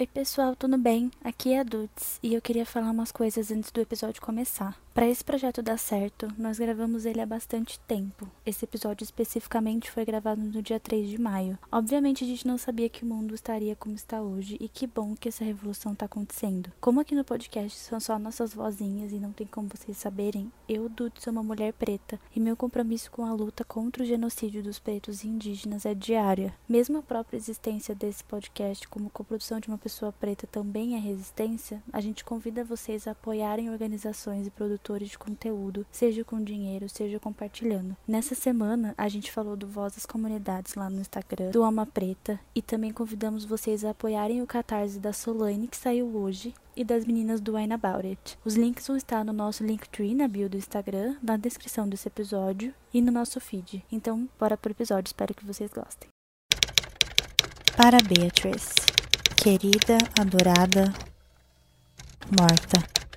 Oi, pessoal, tudo bem? Aqui é a Dudes e eu queria falar umas coisas antes do episódio começar. Para esse projeto dar certo, nós gravamos ele há bastante tempo. Esse episódio especificamente foi gravado no dia 3 de maio. Obviamente a gente não sabia que o mundo estaria como está hoje e que bom que essa revolução está acontecendo. Como aqui no podcast são só nossas vozinhas e não tem como vocês saberem, eu, Dudes, sou uma mulher preta e meu compromisso com a luta contra o genocídio dos pretos e indígenas é diária. Mesmo a própria existência desse podcast como coprodução de uma pessoa preta também é resistência, a gente convida vocês a apoiarem organizações e produtores produtores de conteúdo, seja com dinheiro, seja compartilhando. Nessa semana, a gente falou do Voz das Comunidades lá no Instagram, do Alma Preta, e também convidamos vocês a apoiarem o Catarse da Solane, que saiu hoje, e das meninas do Wine About It. Os links vão estar no nosso Linktree na bio do Instagram, na descrição desse episódio e no nosso feed. Então, bora pro episódio, espero que vocês gostem. Para Beatrice, querida, adorada, morta.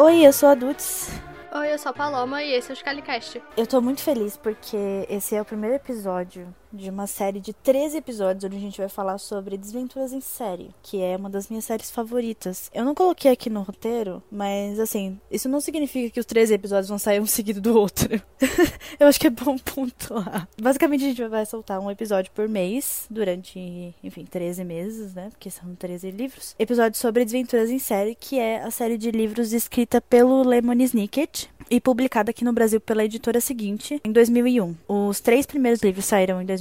Oi, eu sou a Dudes. Oi, eu sou a Paloma e esse é o Scalicast. Eu tô muito feliz porque esse é o primeiro episódio de uma série de 13 episódios onde a gente vai falar sobre Desventuras em Série, que é uma das minhas séries favoritas. Eu não coloquei aqui no roteiro, mas assim, isso não significa que os 13 episódios vão sair um seguido do outro. eu acho que é bom pontuar. Basicamente, a gente vai soltar um episódio por mês durante, enfim, 13 meses, né? Porque são 13 livros. Episódio sobre Desventuras em Série, que é a série de livros escrita pelo Lemony Snicket e publicada aqui no Brasil pela editora seguinte em 2001. Os três primeiros livros saíram em 2001,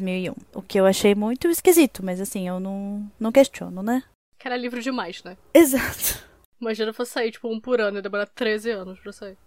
o que eu achei muito esquisito, mas assim, eu não, não questiono, né? Que era livro demais, né? Exato. Imagina fosse sair, tipo, um por ano e demorar 13 anos pra sair.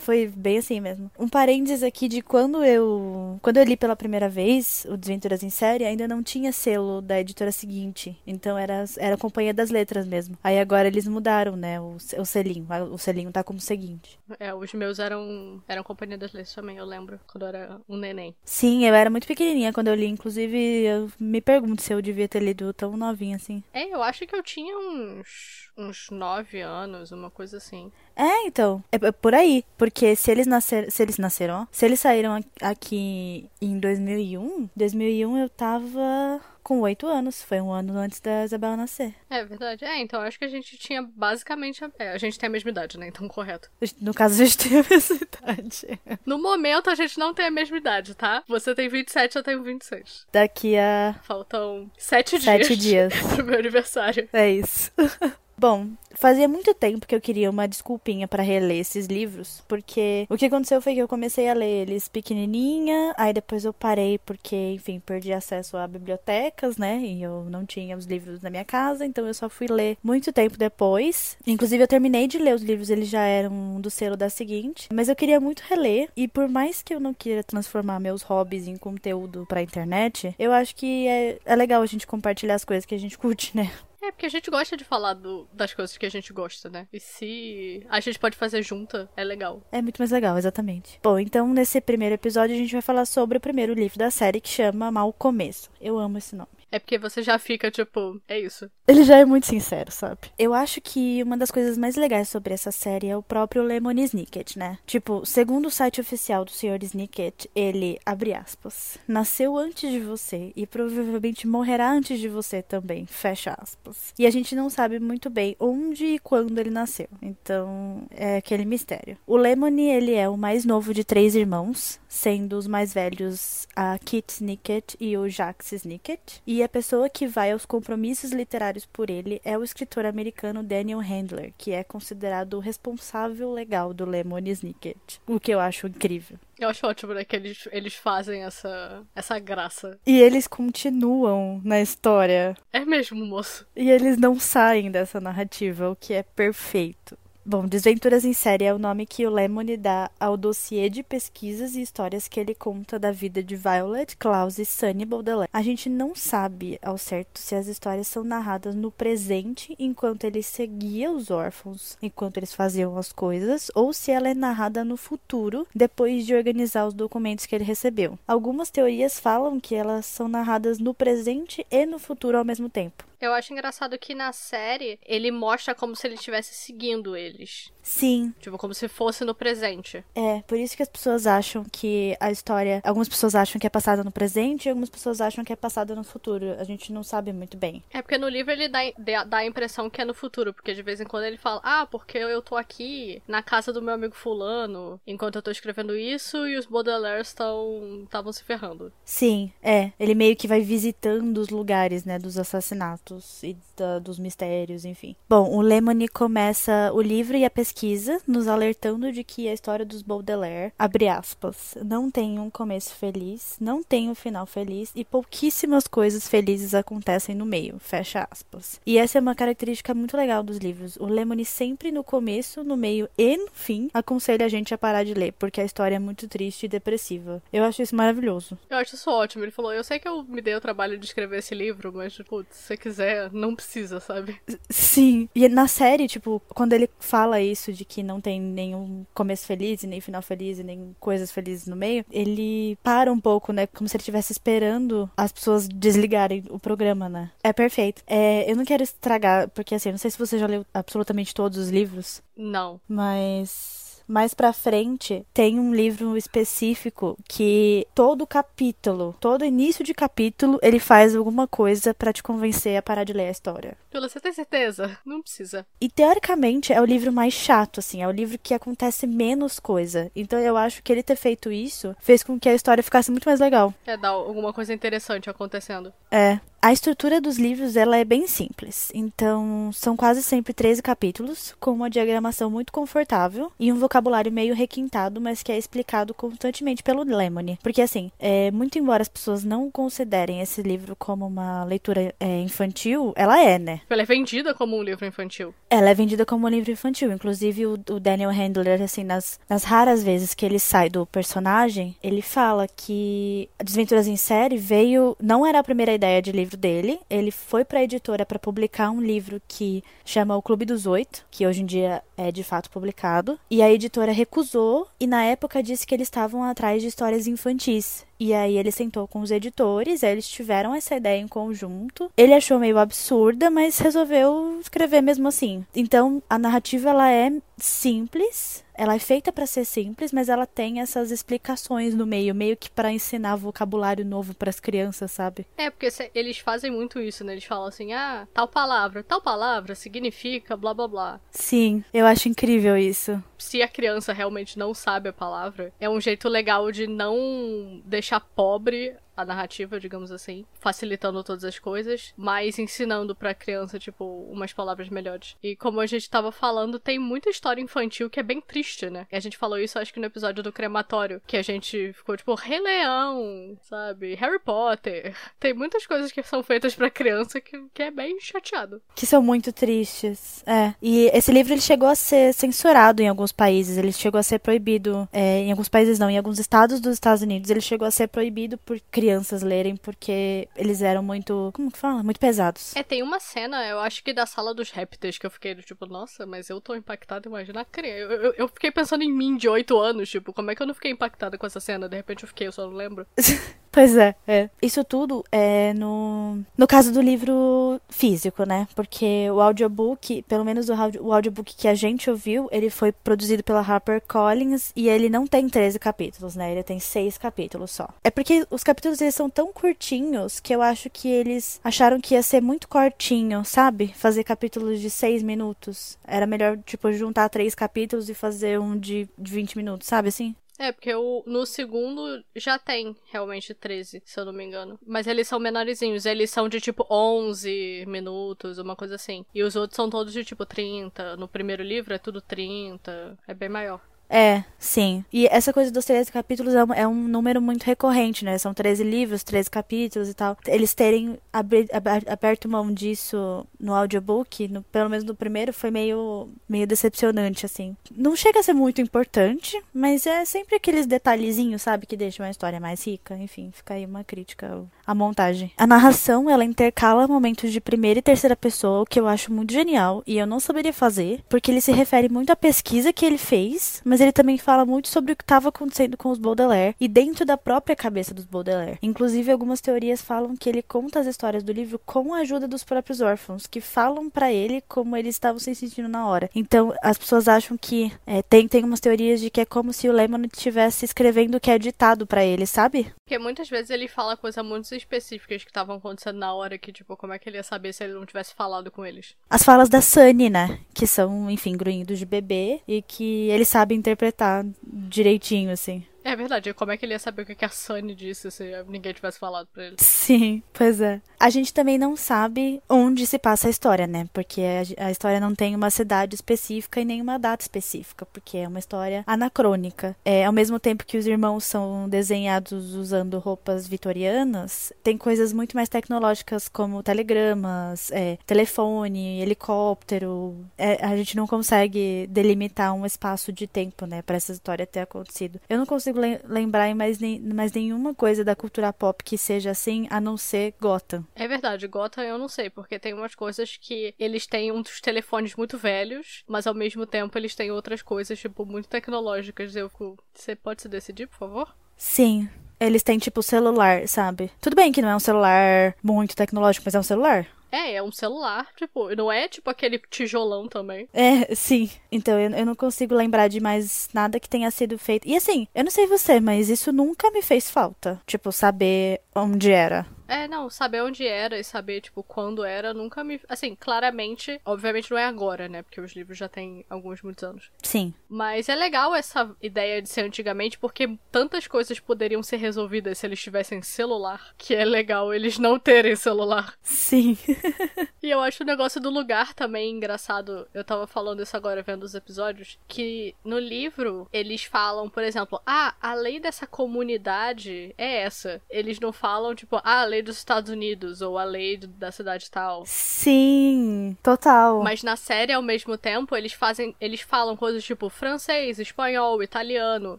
Foi bem assim mesmo. Um parênteses aqui de quando eu. Quando eu li pela primeira vez o Desventuras em Série, ainda não tinha selo da editora seguinte. Então era, era Companhia das Letras mesmo. Aí agora eles mudaram, né? O, o selinho. O selinho tá como seguinte. É, os meus eram, eram Companhia das Letras também, eu lembro. Quando eu era um neném. Sim, eu era muito pequenininha quando eu li. Inclusive, eu me pergunto se eu devia ter lido tão novinha assim. É, eu acho que eu tinha uns. uns nove anos, uma coisa assim. É, então. É, é por aí. Porque se eles nasceram. Se eles nasceram, ó, Se eles saíram aqui em 2001, 2001 eu tava com oito anos. Foi um ano antes da Isabela nascer. É verdade. É, então acho que a gente tinha basicamente. A... É, a gente tem a mesma idade, né? Então, correto. No caso, a gente tem a mesma idade. No momento, a gente não tem a mesma idade, tá? Você tem 27, eu tenho 26. Daqui a. Faltam sete, sete dias. dias. pro meu aniversário. É isso. Bom, fazia muito tempo que eu queria uma desculpinha para reler esses livros, porque o que aconteceu foi que eu comecei a ler eles pequenininha, aí depois eu parei porque, enfim, perdi acesso a bibliotecas, né? E eu não tinha os livros na minha casa, então eu só fui ler muito tempo depois. Inclusive eu terminei de ler os livros, eles já eram do selo da seguinte, mas eu queria muito reler e por mais que eu não queira transformar meus hobbies em conteúdo para internet, eu acho que é, é legal a gente compartilhar as coisas que a gente curte, né? É, porque a gente gosta de falar do, das coisas que a gente gosta, né? E se a gente pode fazer junta, é legal. É muito mais legal, exatamente. Bom, então nesse primeiro episódio a gente vai falar sobre o primeiro livro da série que chama Mal Começo. Eu amo esse nome. É porque você já fica tipo, é isso. Ele já é muito sincero, sabe? Eu acho que uma das coisas mais legais sobre essa série é o próprio Lemony Snicket, né? Tipo, segundo o site oficial do Sr. Snicket, ele, abre aspas, nasceu antes de você e provavelmente morrerá antes de você também, fecha aspas. E a gente não sabe muito bem onde e quando ele nasceu. Então, é aquele mistério. O Lemony, ele é o mais novo de três irmãos, sendo os mais velhos a Kit Snicket e o Jacques Snicket. E a pessoa que vai aos compromissos literários por ele é o escritor americano Daniel Handler, que é considerado o responsável legal do Lemony Snicket. O que eu acho incrível. Eu acho ótimo, né? Que eles, eles fazem essa, essa graça. E eles continuam na história. É mesmo, moço. E eles não saem dessa narrativa, o que é perfeito. Bom, Desventuras em Série é o nome que o Lemony dá ao dossiê de pesquisas e histórias que ele conta da vida de Violet, Klaus e Sunny Baudelaire. A gente não sabe ao certo se as histórias são narradas no presente, enquanto ele seguia os órfãos, enquanto eles faziam as coisas, ou se ela é narrada no futuro, depois de organizar os documentos que ele recebeu. Algumas teorias falam que elas são narradas no presente e no futuro ao mesmo tempo. Eu acho engraçado que na série ele mostra como se ele estivesse seguindo eles. Sim. Tipo, como se fosse no presente. É, por isso que as pessoas acham que a história. Algumas pessoas acham que é passada no presente e algumas pessoas acham que é passada no futuro. A gente não sabe muito bem. É porque no livro ele dá, dá a impressão que é no futuro, porque de vez em quando ele fala, ah, porque eu tô aqui na casa do meu amigo fulano, enquanto eu tô escrevendo isso e os Baudelaire estavam se ferrando. Sim, é. Ele meio que vai visitando os lugares, né, dos assassinatos e da, dos mistérios, enfim. Bom, o Lemony começa o livro e a pesquisa nos alertando de que a história dos Baudelaire, abre aspas, não tem um começo feliz, não tem um final feliz e pouquíssimas coisas felizes acontecem no meio, fecha aspas. E essa é uma característica muito legal dos livros. O Lemony sempre no começo, no meio e no fim aconselha a gente a parar de ler, porque a história é muito triste e depressiva. Eu acho isso maravilhoso. Eu acho isso ótimo. Ele falou: Eu sei que eu me dei o trabalho de escrever esse livro, mas, putz, se você quiser quiser, não precisa, sabe? Sim. E na série, tipo, quando ele fala isso de que não tem nenhum começo feliz, nem final feliz, nem coisas felizes no meio, ele para um pouco, né? Como se ele estivesse esperando as pessoas desligarem o programa, né? É perfeito. É, eu não quero estragar, porque assim, não sei se você já leu absolutamente todos os livros. Não. Mas mais pra frente, tem um livro específico que todo capítulo, todo início de capítulo, ele faz alguma coisa para te convencer a parar de ler a história. Pela você tem certeza? Não precisa. E teoricamente é o livro mais chato, assim, é o livro que acontece menos coisa. Então eu acho que ele ter feito isso fez com que a história ficasse muito mais legal. É, dar alguma coisa interessante acontecendo. É. A estrutura dos livros ela é bem simples, então são quase sempre 13 capítulos, com uma diagramação muito confortável e um vocabulário meio requintado, mas que é explicado constantemente pelo Lemony. Porque assim, é, muito embora as pessoas não considerem esse livro como uma leitura é, infantil, ela é, né? Ela é vendida como um livro infantil. Ela é vendida como um livro infantil. Inclusive o, o Daniel Handler, assim, nas, nas raras vezes que ele sai do personagem, ele fala que Desventuras em Série veio. não era a primeira ideia de livro dele. Ele foi para a editora para publicar um livro que chama O Clube dos Oito, que hoje em dia é de fato publicado. E a editora recusou e na época disse que eles estavam atrás de histórias infantis. E aí ele sentou com os editores, eles tiveram essa ideia em conjunto. Ele achou meio absurda, mas resolveu escrever mesmo assim. Então, a narrativa ela é simples, ela é feita para ser simples, mas ela tem essas explicações no meio, meio que para ensinar vocabulário novo para as crianças, sabe? É, porque eles fazem muito isso, né? Eles falam assim: "Ah, tal palavra, tal palavra significa blá blá blá". Sim, eu acho incrível isso. Se a criança realmente não sabe a palavra, é um jeito legal de não deixar pobre a narrativa, digamos assim, facilitando todas as coisas, mas ensinando pra criança, tipo, umas palavras melhores. E como a gente tava falando, tem muita história infantil que é bem triste, né? E a gente falou isso, acho que no episódio do crematório, que a gente ficou, tipo, Rei Leão, sabe? Harry Potter. Tem muitas coisas que são feitas pra criança que, que é bem chateado. Que são muito tristes. É. E esse livro, ele chegou a ser censurado em alguns países, ele chegou a ser proibido, é, em alguns países não, em alguns estados dos Estados Unidos, ele chegou a ser proibido por crianças crianças lerem porque eles eram muito, como que fala? Muito pesados. É, tem uma cena, eu acho que da sala dos répteis que eu fiquei tipo, nossa, mas eu tô impactada, imagina a criança. Eu, eu, eu, fiquei pensando em mim de 8 anos, tipo, como é que eu não fiquei impactada com essa cena? De repente eu fiquei, eu só não lembro. Pois é, é. Isso tudo é no, no caso do livro físico, né? Porque o audiobook, pelo menos o, audio, o audiobook que a gente ouviu, ele foi produzido pela HarperCollins e ele não tem 13 capítulos, né? Ele tem 6 capítulos só. É porque os capítulos eles são tão curtinhos que eu acho que eles acharam que ia ser muito curtinho, sabe? Fazer capítulos de 6 minutos. Era melhor, tipo, juntar três capítulos e fazer um de 20 minutos, sabe assim? É, porque o, no segundo já tem realmente 13, se eu não me engano. Mas eles são menorzinhos. Eles são de tipo 11 minutos, uma coisa assim. E os outros são todos de tipo 30. No primeiro livro é tudo 30. É bem maior. É, sim. E essa coisa dos 13 capítulos é um, é um número muito recorrente, né? São 13 livros, 13 capítulos e tal. Eles terem abri, aberto mão disso no audiobook, no, pelo menos no primeiro, foi meio, meio decepcionante, assim. Não chega a ser muito importante, mas é sempre aqueles detalhezinhos, sabe? Que deixam a história mais rica. Enfim, fica aí uma crítica à montagem. A narração, ela intercala momentos de primeira e terceira pessoa, o que eu acho muito genial. E eu não saberia fazer, porque ele se refere muito à pesquisa que ele fez, mas ele também fala muito sobre o que estava acontecendo com os Baudelaire e dentro da própria cabeça dos Baudelaire. Inclusive, algumas teorias falam que ele conta as histórias do livro com a ajuda dos próprios órfãos, que falam para ele como eles estavam se sentindo na hora. Então, as pessoas acham que é, tem, tem umas teorias de que é como se o Lemon estivesse escrevendo o que é ditado para ele, sabe? Porque muitas vezes ele fala coisas muito específicas que estavam acontecendo na hora, que, tipo, como é que ele ia saber se ele não tivesse falado com eles? As falas da Sunny, né? Que são, enfim, grunhidos de bebê e que ele sabe interpretar direitinho, assim. É verdade, como é que ele ia saber o que a Sunny disse se ninguém tivesse falado pra ele? Sim, pois é. A gente também não sabe onde se passa a história, né? Porque a, história não tem uma cidade específica e nem uma data específica, porque é uma história anacrônica. É, ao mesmo tempo que os irmãos são desenhados usando roupas vitorianas, tem coisas muito mais tecnológicas como telegramas, é, telefone, helicóptero. É, a gente não consegue delimitar um espaço de tempo, né, para essa história ter acontecido. Eu não consigo consigo lembrar em mais, nem, mais nenhuma coisa da cultura pop que seja assim, a não ser Gotham. É verdade, Gotham eu não sei, porque tem umas coisas que eles têm uns telefones muito velhos, mas ao mesmo tempo eles têm outras coisas, tipo, muito tecnológicas. Eu, você pode se decidir, por favor? Sim. Eles têm, tipo, celular, sabe? Tudo bem que não é um celular muito tecnológico, mas é um celular. É, é um celular, tipo, não é tipo aquele tijolão também. É, sim. Então eu, eu não consigo lembrar de mais nada que tenha sido feito. E assim, eu não sei você, mas isso nunca me fez falta. Tipo, saber onde era. É, não, saber onde era e saber, tipo, quando era, nunca me. Assim, claramente, obviamente não é agora, né? Porque os livros já têm alguns muitos anos. Sim. Mas é legal essa ideia de ser antigamente, porque tantas coisas poderiam ser resolvidas se eles tivessem celular, que é legal eles não terem celular. Sim. e eu acho o negócio do lugar também engraçado. Eu tava falando isso agora vendo os episódios, que no livro eles falam, por exemplo, ah, a lei dessa comunidade é essa. Eles não falam, tipo, ah, a lei lei dos Estados Unidos ou a lei da cidade tal. Sim, total. Mas na série, ao mesmo tempo, eles fazem. Eles falam coisas tipo francês, espanhol, italiano.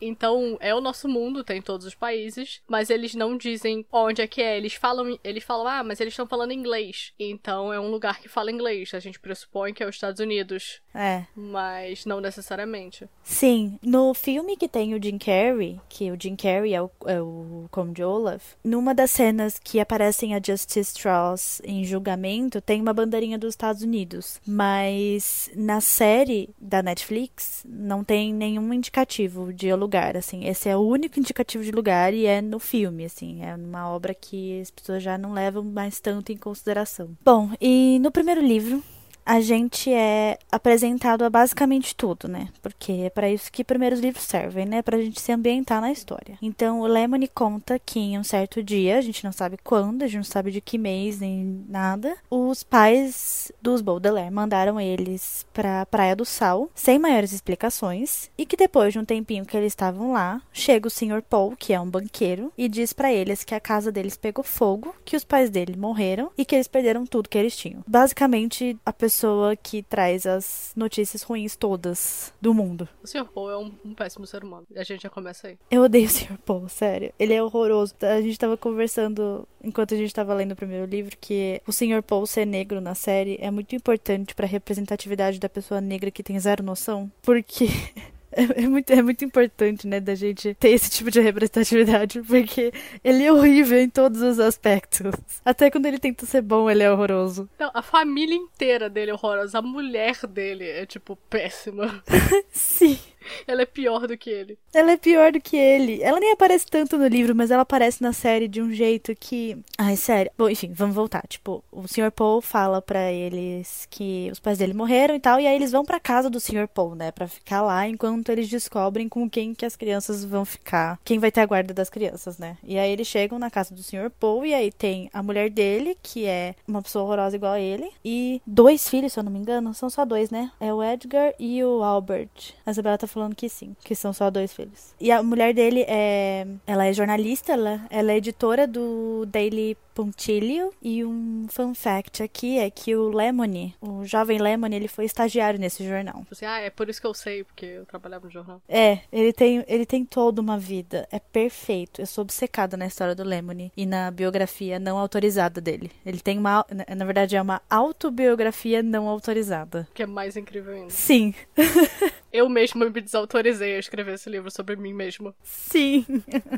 Então, é o nosso mundo, tem todos os países, mas eles não dizem onde é que é. Eles falam, eles falam, ah, mas eles estão falando inglês. Então é um lugar que fala inglês. A gente pressupõe que é os Estados Unidos. É. Mas não necessariamente. Sim. No filme que tem o Jim Carrey, que o Jim Carrey é o, é o Conde Olaf, numa das cenas que aparecem a Justice Strauss em julgamento, tem uma bandeirinha dos Estados Unidos. Mas na série da Netflix não tem nenhum indicativo de lugar, assim. Esse é o único indicativo de lugar e é no filme, assim. É uma obra que as pessoas já não levam mais tanto em consideração. Bom, e no primeiro livro, a gente é apresentado a basicamente tudo, né? Porque é para isso que primeiros livros servem, né? Pra gente se ambientar na história. Então, o Lemony conta que em um certo dia, a gente não sabe quando, a gente não sabe de que mês nem nada, os pais dos Baudelaire mandaram eles pra Praia do Sal, sem maiores explicações, e que depois de um tempinho que eles estavam lá, chega o Sr. Paul, que é um banqueiro, e diz para eles que a casa deles pegou fogo, que os pais dele morreram e que eles perderam tudo que eles tinham. Basicamente, a pessoa pessoa que traz as notícias ruins todas do mundo. O Sr. Paul é um, um, péssimo ser humano. A gente já começa aí. Eu odeio o Sr. Paul, sério. Ele é horroroso. A gente tava conversando enquanto a gente tava lendo o primeiro livro que o Sr. Paul ser negro na série é muito importante pra representatividade da pessoa negra que tem zero noção. Porque É, é, muito, é muito importante, né, da gente ter esse tipo de representatividade, porque ele é horrível em todos os aspectos. Até quando ele tenta ser bom, ele é horroroso. Não, a família inteira dele é horrorosa. A mulher dele é, tipo, péssima. Sim. Ela é pior do que ele. Ela é pior do que ele. Ela nem aparece tanto no livro, mas ela aparece na série de um jeito que. Ai, sério. Bom, enfim, vamos voltar. Tipo, o Sr. Paul fala para eles que os pais dele morreram e tal, e aí eles vão pra casa do Sr. Paul, né? Pra ficar lá enquanto eles descobrem com quem que as crianças vão ficar. Quem vai ter a guarda das crianças, né? E aí eles chegam na casa do Sr. Paul, e aí tem a mulher dele, que é uma pessoa horrorosa igual a ele, e dois filhos, se eu não me engano. São só dois, né? É o Edgar e o Albert. A Isabela tá falando que sim, que são só dois filhos. E a mulher dele é. Ela é jornalista, ela, ela é editora do Daily Pontilho. E um fun fact aqui é que o Lemony, o jovem Lemony, ele foi estagiário nesse jornal. Assim, ah, é por isso que eu sei, porque eu trabalhava no jornal. É, ele tem, ele tem toda uma vida. É perfeito. Eu sou obcecada na história do Lemony e na biografia não autorizada dele. Ele tem uma. Na verdade, é uma autobiografia não autorizada. Que é mais incrível ainda. Sim. eu mesma me desautorizei a escrever esse livro sobre mim mesma. Sim.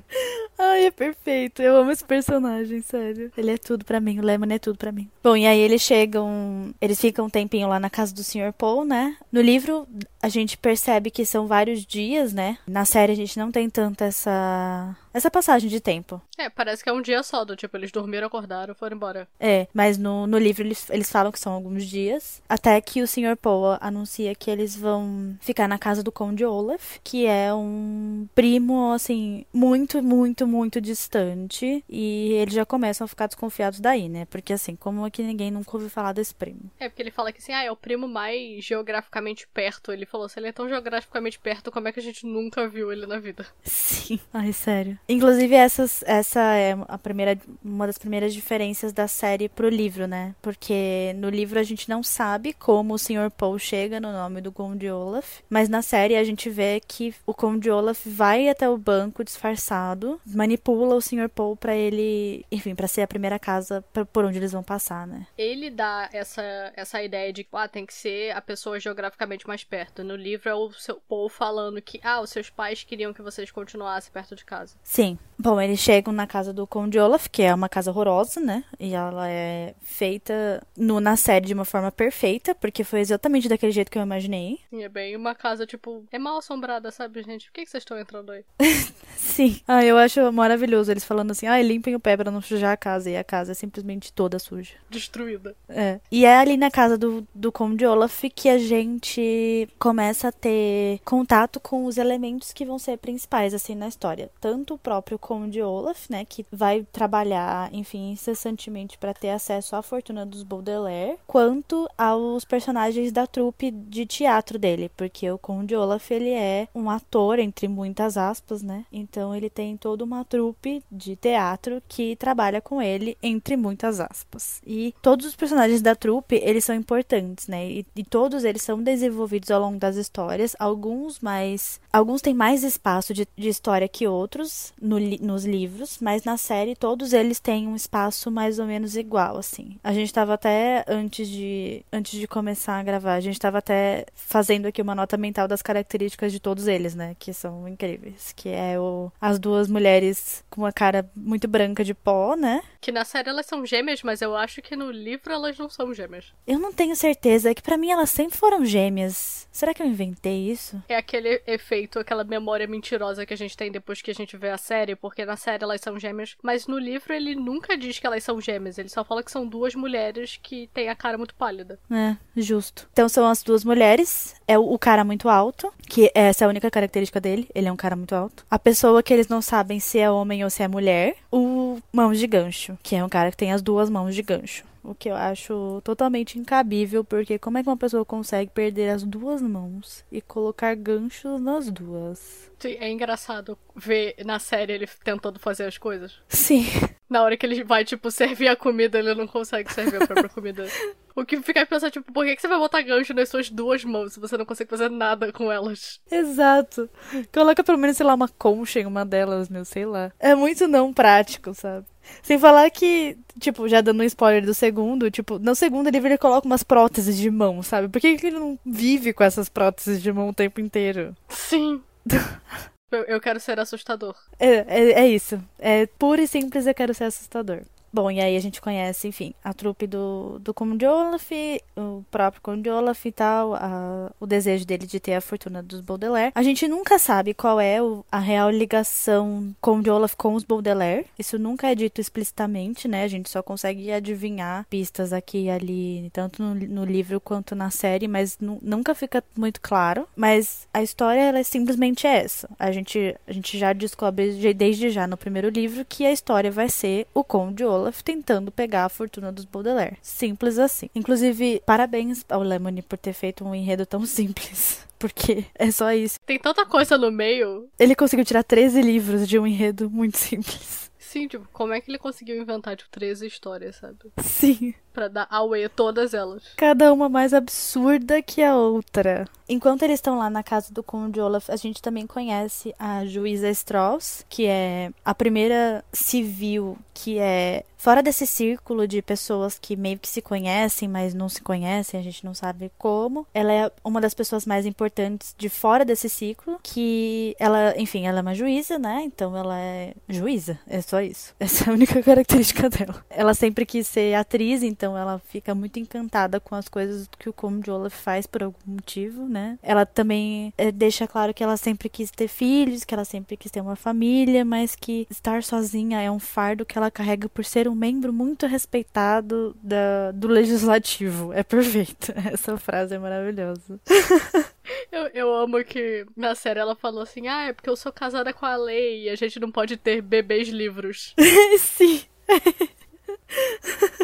Ai, é perfeito. Eu amo esse personagem, sério. Ele é tudo para mim. O Lemon é tudo para mim. Bom, e aí eles chegam. Eles ficam um tempinho lá na casa do Sr. Paul, né? No livro, a gente percebe que são vários dias, né? Na série, a gente não tem tanto essa essa passagem de tempo. É, parece que é um dia só, do tipo, eles dormiram, acordaram, foram embora. É, mas no, no livro eles, eles falam que são alguns dias, até que o Sr. Poe anuncia que eles vão ficar na casa do Conde Olaf, que é um primo, assim, muito, muito, muito distante, e eles já começam a ficar desconfiados daí, né? Porque, assim, como é que ninguém nunca ouviu falar desse primo? É, porque ele fala que, assim, ah, é o primo mais geograficamente perto. Ele falou, se ele é tão geograficamente perto, como é que a gente nunca viu ele na vida? Sim, ai, sério. Inclusive, essas, essa é a primeira, uma das primeiras diferenças da série pro livro, né? Porque no livro a gente não sabe como o Sr. Paul chega no nome do Conde Olaf, mas na série a gente vê que o Conde Olaf vai até o banco disfarçado, manipula o Sr. Paul para ele, enfim, para ser a primeira casa pra, por onde eles vão passar, né? Ele dá essa, essa ideia de que ah, tem que ser a pessoa geograficamente mais perto. No livro é o seu Paul falando que ah, os seus pais queriam que vocês continuassem perto de casa. Sim. Bom, eles chegam na casa do Conde Olaf, que é uma casa horrorosa, né? E ela é feita no, na série de uma forma perfeita, porque foi exatamente daquele jeito que eu imaginei. E é bem uma casa, tipo, é mal assombrada, sabe, gente? Por que, que vocês estão entrando aí? Sim. Ah, eu acho maravilhoso eles falando assim, ah, limpem o pé pra não sujar a casa. E a casa é simplesmente toda suja. Destruída. É. E é ali na casa do, do Conde Olaf que a gente começa a ter contato com os elementos que vão ser principais, assim, na história. Tanto próprio Conde Olaf, né, que vai trabalhar, enfim, incessantemente para ter acesso à fortuna dos Baudelaire, quanto aos personagens da trupe de teatro dele, porque o Conde Olaf, ele é um ator, entre muitas aspas, né, então ele tem toda uma trupe de teatro que trabalha com ele, entre muitas aspas. E todos os personagens da trupe, eles são importantes, né, e, e todos eles são desenvolvidos ao longo das histórias, alguns mais... Alguns têm mais espaço de, de história que outros, no, nos livros, mas na série todos eles têm um espaço mais ou menos igual, assim. A gente estava até antes de antes de começar a gravar, a gente estava até fazendo aqui uma nota mental das características de todos eles, né, que são incríveis, que é o as duas mulheres com uma cara muito branca de pó, né? Que na série elas são gêmeas, mas eu acho que no livro elas não são gêmeas. Eu não tenho certeza, é que para mim elas sempre foram gêmeas. Será que eu inventei isso? É aquele efeito, aquela memória mentirosa que a gente tem depois que a gente vê a série, porque na série elas são gêmeas, mas no livro ele nunca diz que elas são gêmeas, ele só fala que são duas mulheres que têm a cara muito pálida. É, justo. Então são as duas mulheres, é o cara muito alto, que essa é a única característica dele, ele é um cara muito alto. A pessoa que eles não sabem se é homem ou se é mulher, o mãos de gancho, que é um cara que tem as duas mãos de gancho. O que eu acho totalmente incabível, porque como é que uma pessoa consegue perder as duas mãos e colocar ganchos nas duas? Sim, é engraçado ver na série ele tentando fazer as coisas. Sim. Na hora que ele vai, tipo, servir a comida, ele não consegue servir a própria comida. O que fica pensando, tipo, por que, que você vai botar gancho nas suas duas mãos se você não consegue fazer nada com elas? Exato. Coloca pelo menos, sei lá, uma concha em uma delas, meu, sei lá. É muito não prático, sabe? Sem falar que, tipo, já dando um spoiler do segundo, tipo, no segundo ele coloca umas próteses de mão, sabe? Por que, que ele não vive com essas próteses de mão o tempo inteiro? Sim. eu, eu quero ser assustador. É, é, é isso. É puro e simples, eu quero ser assustador. Bom, e aí a gente conhece, enfim, a trupe do, do Conde Olaf, o próprio Conde Olaf e tal, a, o desejo dele de ter a fortuna dos Baudelaire. A gente nunca sabe qual é o, a real ligação Conde Olaf com os Baudelaire. Isso nunca é dito explicitamente, né? A gente só consegue adivinhar pistas aqui e ali, tanto no, no livro quanto na série, mas nunca fica muito claro. Mas a história, ela é simplesmente essa. A gente, a gente já descobre desde já no primeiro livro que a história vai ser o Conde Olaf Olaf tentando pegar a fortuna dos Baudelaire. Simples assim. Inclusive, parabéns ao Lemony por ter feito um enredo tão simples. porque é só isso. Tem tanta coisa no meio. Ele conseguiu tirar 13 livros de um enredo muito simples. Sim, tipo, como é que ele conseguiu inventar, tipo, 13 histórias, sabe? Sim. Pra dar away a todas elas. Cada uma mais absurda que a outra. Enquanto eles estão lá na casa do Conde Olaf, a gente também conhece a juíza Strauss, que é a primeira civil que é fora desse círculo de pessoas que meio que se conhecem, mas não se conhecem, a gente não sabe como. Ela é uma das pessoas mais importantes de fora desse ciclo, que ela, enfim, ela é uma juíza, né? Então ela é juíza, é só isso. Essa é a única característica dela. Ela sempre quis ser atriz, então ela fica muito encantada com as coisas que o Conde Olaf faz por algum motivo, né? Ela também é, deixa claro que ela sempre quis ter filhos, que ela sempre quis ter uma família, mas que estar sozinha é um fardo que ela carrega por ser um membro muito respeitado da, do legislativo. É perfeito. Essa frase é maravilhosa. Eu, eu amo que na série ela falou assim: ah, é porque eu sou casada com a lei e a gente não pode ter bebês livros. Sim.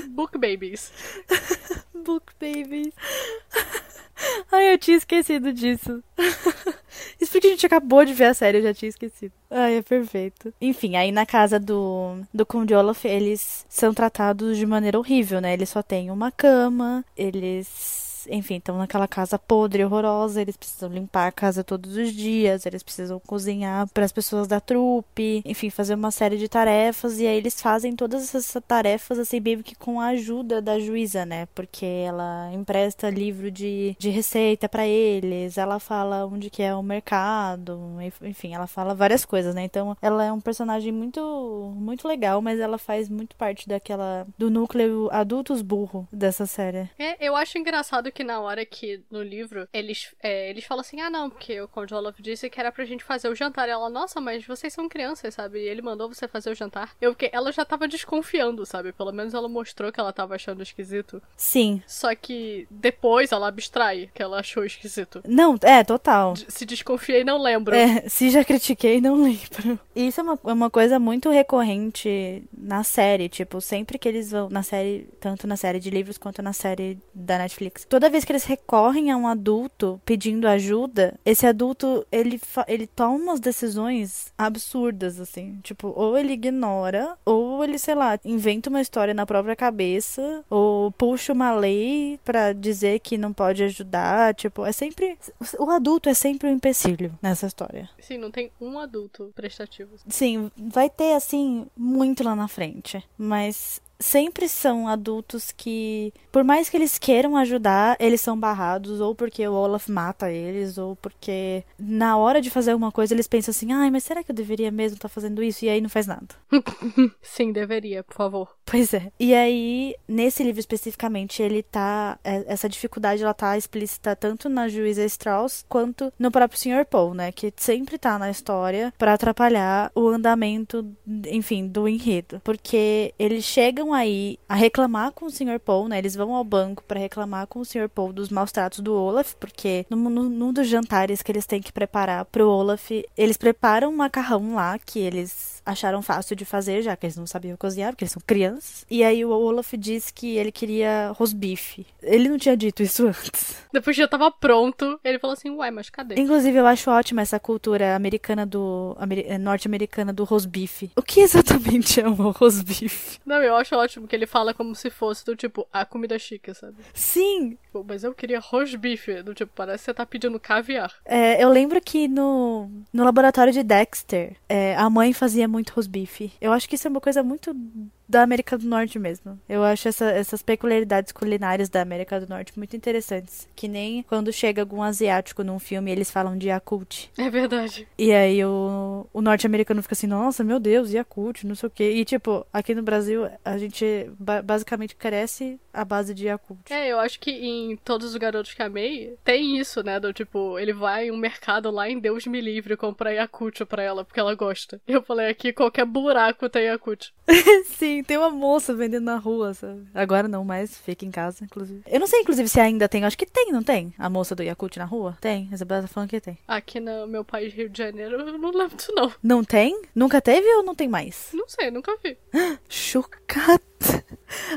Book babies. Book babies. Ai, eu tinha esquecido disso. Isso porque a gente acabou de ver a série, eu já tinha esquecido. Ai, é perfeito. Enfim, aí na casa do, do Conde Olaf, eles são tratados de maneira horrível, né? Eles só têm uma cama, eles enfim, estão naquela casa podre, horrorosa, eles precisam limpar a casa todos os dias, eles precisam cozinhar para as pessoas da trupe, enfim, fazer uma série de tarefas e aí eles fazem todas essas tarefas assim meio que com a ajuda da juíza, né? Porque ela empresta livro de, de receita para eles, ela fala onde que é o mercado, enfim, ela fala várias coisas, né? Então, ela é um personagem muito muito legal, mas ela faz muito parte daquela do núcleo adultos burro dessa série. É, eu acho engraçado que na hora que no livro eles, é, eles falam assim: ah, não, porque o Conde Olaf disse que era pra gente fazer o jantar. E ela, nossa, mas vocês são crianças, sabe? E ele mandou você fazer o jantar. Eu, porque ela já tava desconfiando, sabe? Pelo menos ela mostrou que ela tava achando esquisito. Sim. Só que depois ela abstrai que ela achou esquisito. Não, é, total. Se desconfiei, não lembro. É, se já critiquei, não lembro. Isso é uma, é uma coisa muito recorrente na série. Tipo, sempre que eles vão. Na série, tanto na série de livros quanto na série da Netflix. Toda vez que eles recorrem a um adulto pedindo ajuda, esse adulto, ele, ele toma umas decisões absurdas, assim. Tipo, ou ele ignora, ou ele, sei lá, inventa uma história na própria cabeça, ou puxa uma lei para dizer que não pode ajudar. Tipo, é sempre. O adulto é sempre um empecilho nessa história. Sim, não tem um adulto prestativo. Sim, vai ter, assim, muito lá na frente. Mas sempre são adultos que, por mais que eles queiram ajudar, eles são barrados, ou porque o Olaf mata eles, ou porque na hora de fazer alguma coisa eles pensam assim: ai, mas será que eu deveria mesmo estar tá fazendo isso? E aí não faz nada. Sim, deveria, por favor. Pois é. E aí, nesse livro especificamente, ele tá. É, essa dificuldade ela tá explícita tanto na juíza Strauss quanto no próprio Sr. Paul, né? Que sempre tá na história para atrapalhar o andamento, enfim, do enredo. Porque eles chegam aí a reclamar com o Sr. Paul, né? Eles vão ao banco para reclamar com o Sr. Paul dos maus tratos do Olaf, porque no, num dos jantares que eles têm que preparar pro Olaf, eles preparam um macarrão lá que eles acharam fácil de fazer, já que eles não sabiam cozinhar, porque eles são crianças. E aí o Olaf disse que ele queria rosbife. Ele não tinha dito isso antes. Depois já tava pronto, ele falou assim, uai, mas cadê? Inclusive, eu acho ótima essa cultura americana do... norte-americana do rosbife. O que exatamente é um rosbife? Não, eu acho ótimo que ele fala como se fosse do tipo, a comida chique, sabe? Sim! Pô, mas eu queria rosbife, do tipo, parece que você tá pedindo caviar. É, eu lembro que no, no laboratório de Dexter, é, a mãe fazia muito rosbife. Eu acho que isso é uma coisa muito da América do Norte mesmo. Eu acho essa, essas peculiaridades culinárias da América do Norte muito interessantes. Que nem quando chega algum asiático num filme eles falam de Yakult. É verdade. E aí o, o norte-americano fica assim, nossa, meu Deus, Yakult, não sei o quê. E tipo, aqui no Brasil a gente basicamente cresce à base de Yakult. É, eu acho que em Todos os Garotos que Amei tem isso, né? Do tipo, ele vai em um mercado lá em Deus me livre comprar Yakult pra ela, porque ela gosta. Eu falei aqui, qualquer buraco tem Yakult. Sim, tem uma moça vendendo na rua, sabe? Agora não, mas fica em casa, inclusive. Eu não sei, inclusive, se ainda tem. Acho que tem, não tem? A moça do Yakult na rua? Tem. A Isabela tá falando que tem. Aqui no meu país, Rio de Janeiro, eu não lembro disso, não. Não tem? Nunca teve ou não tem mais? Não sei, nunca vi. Chocada.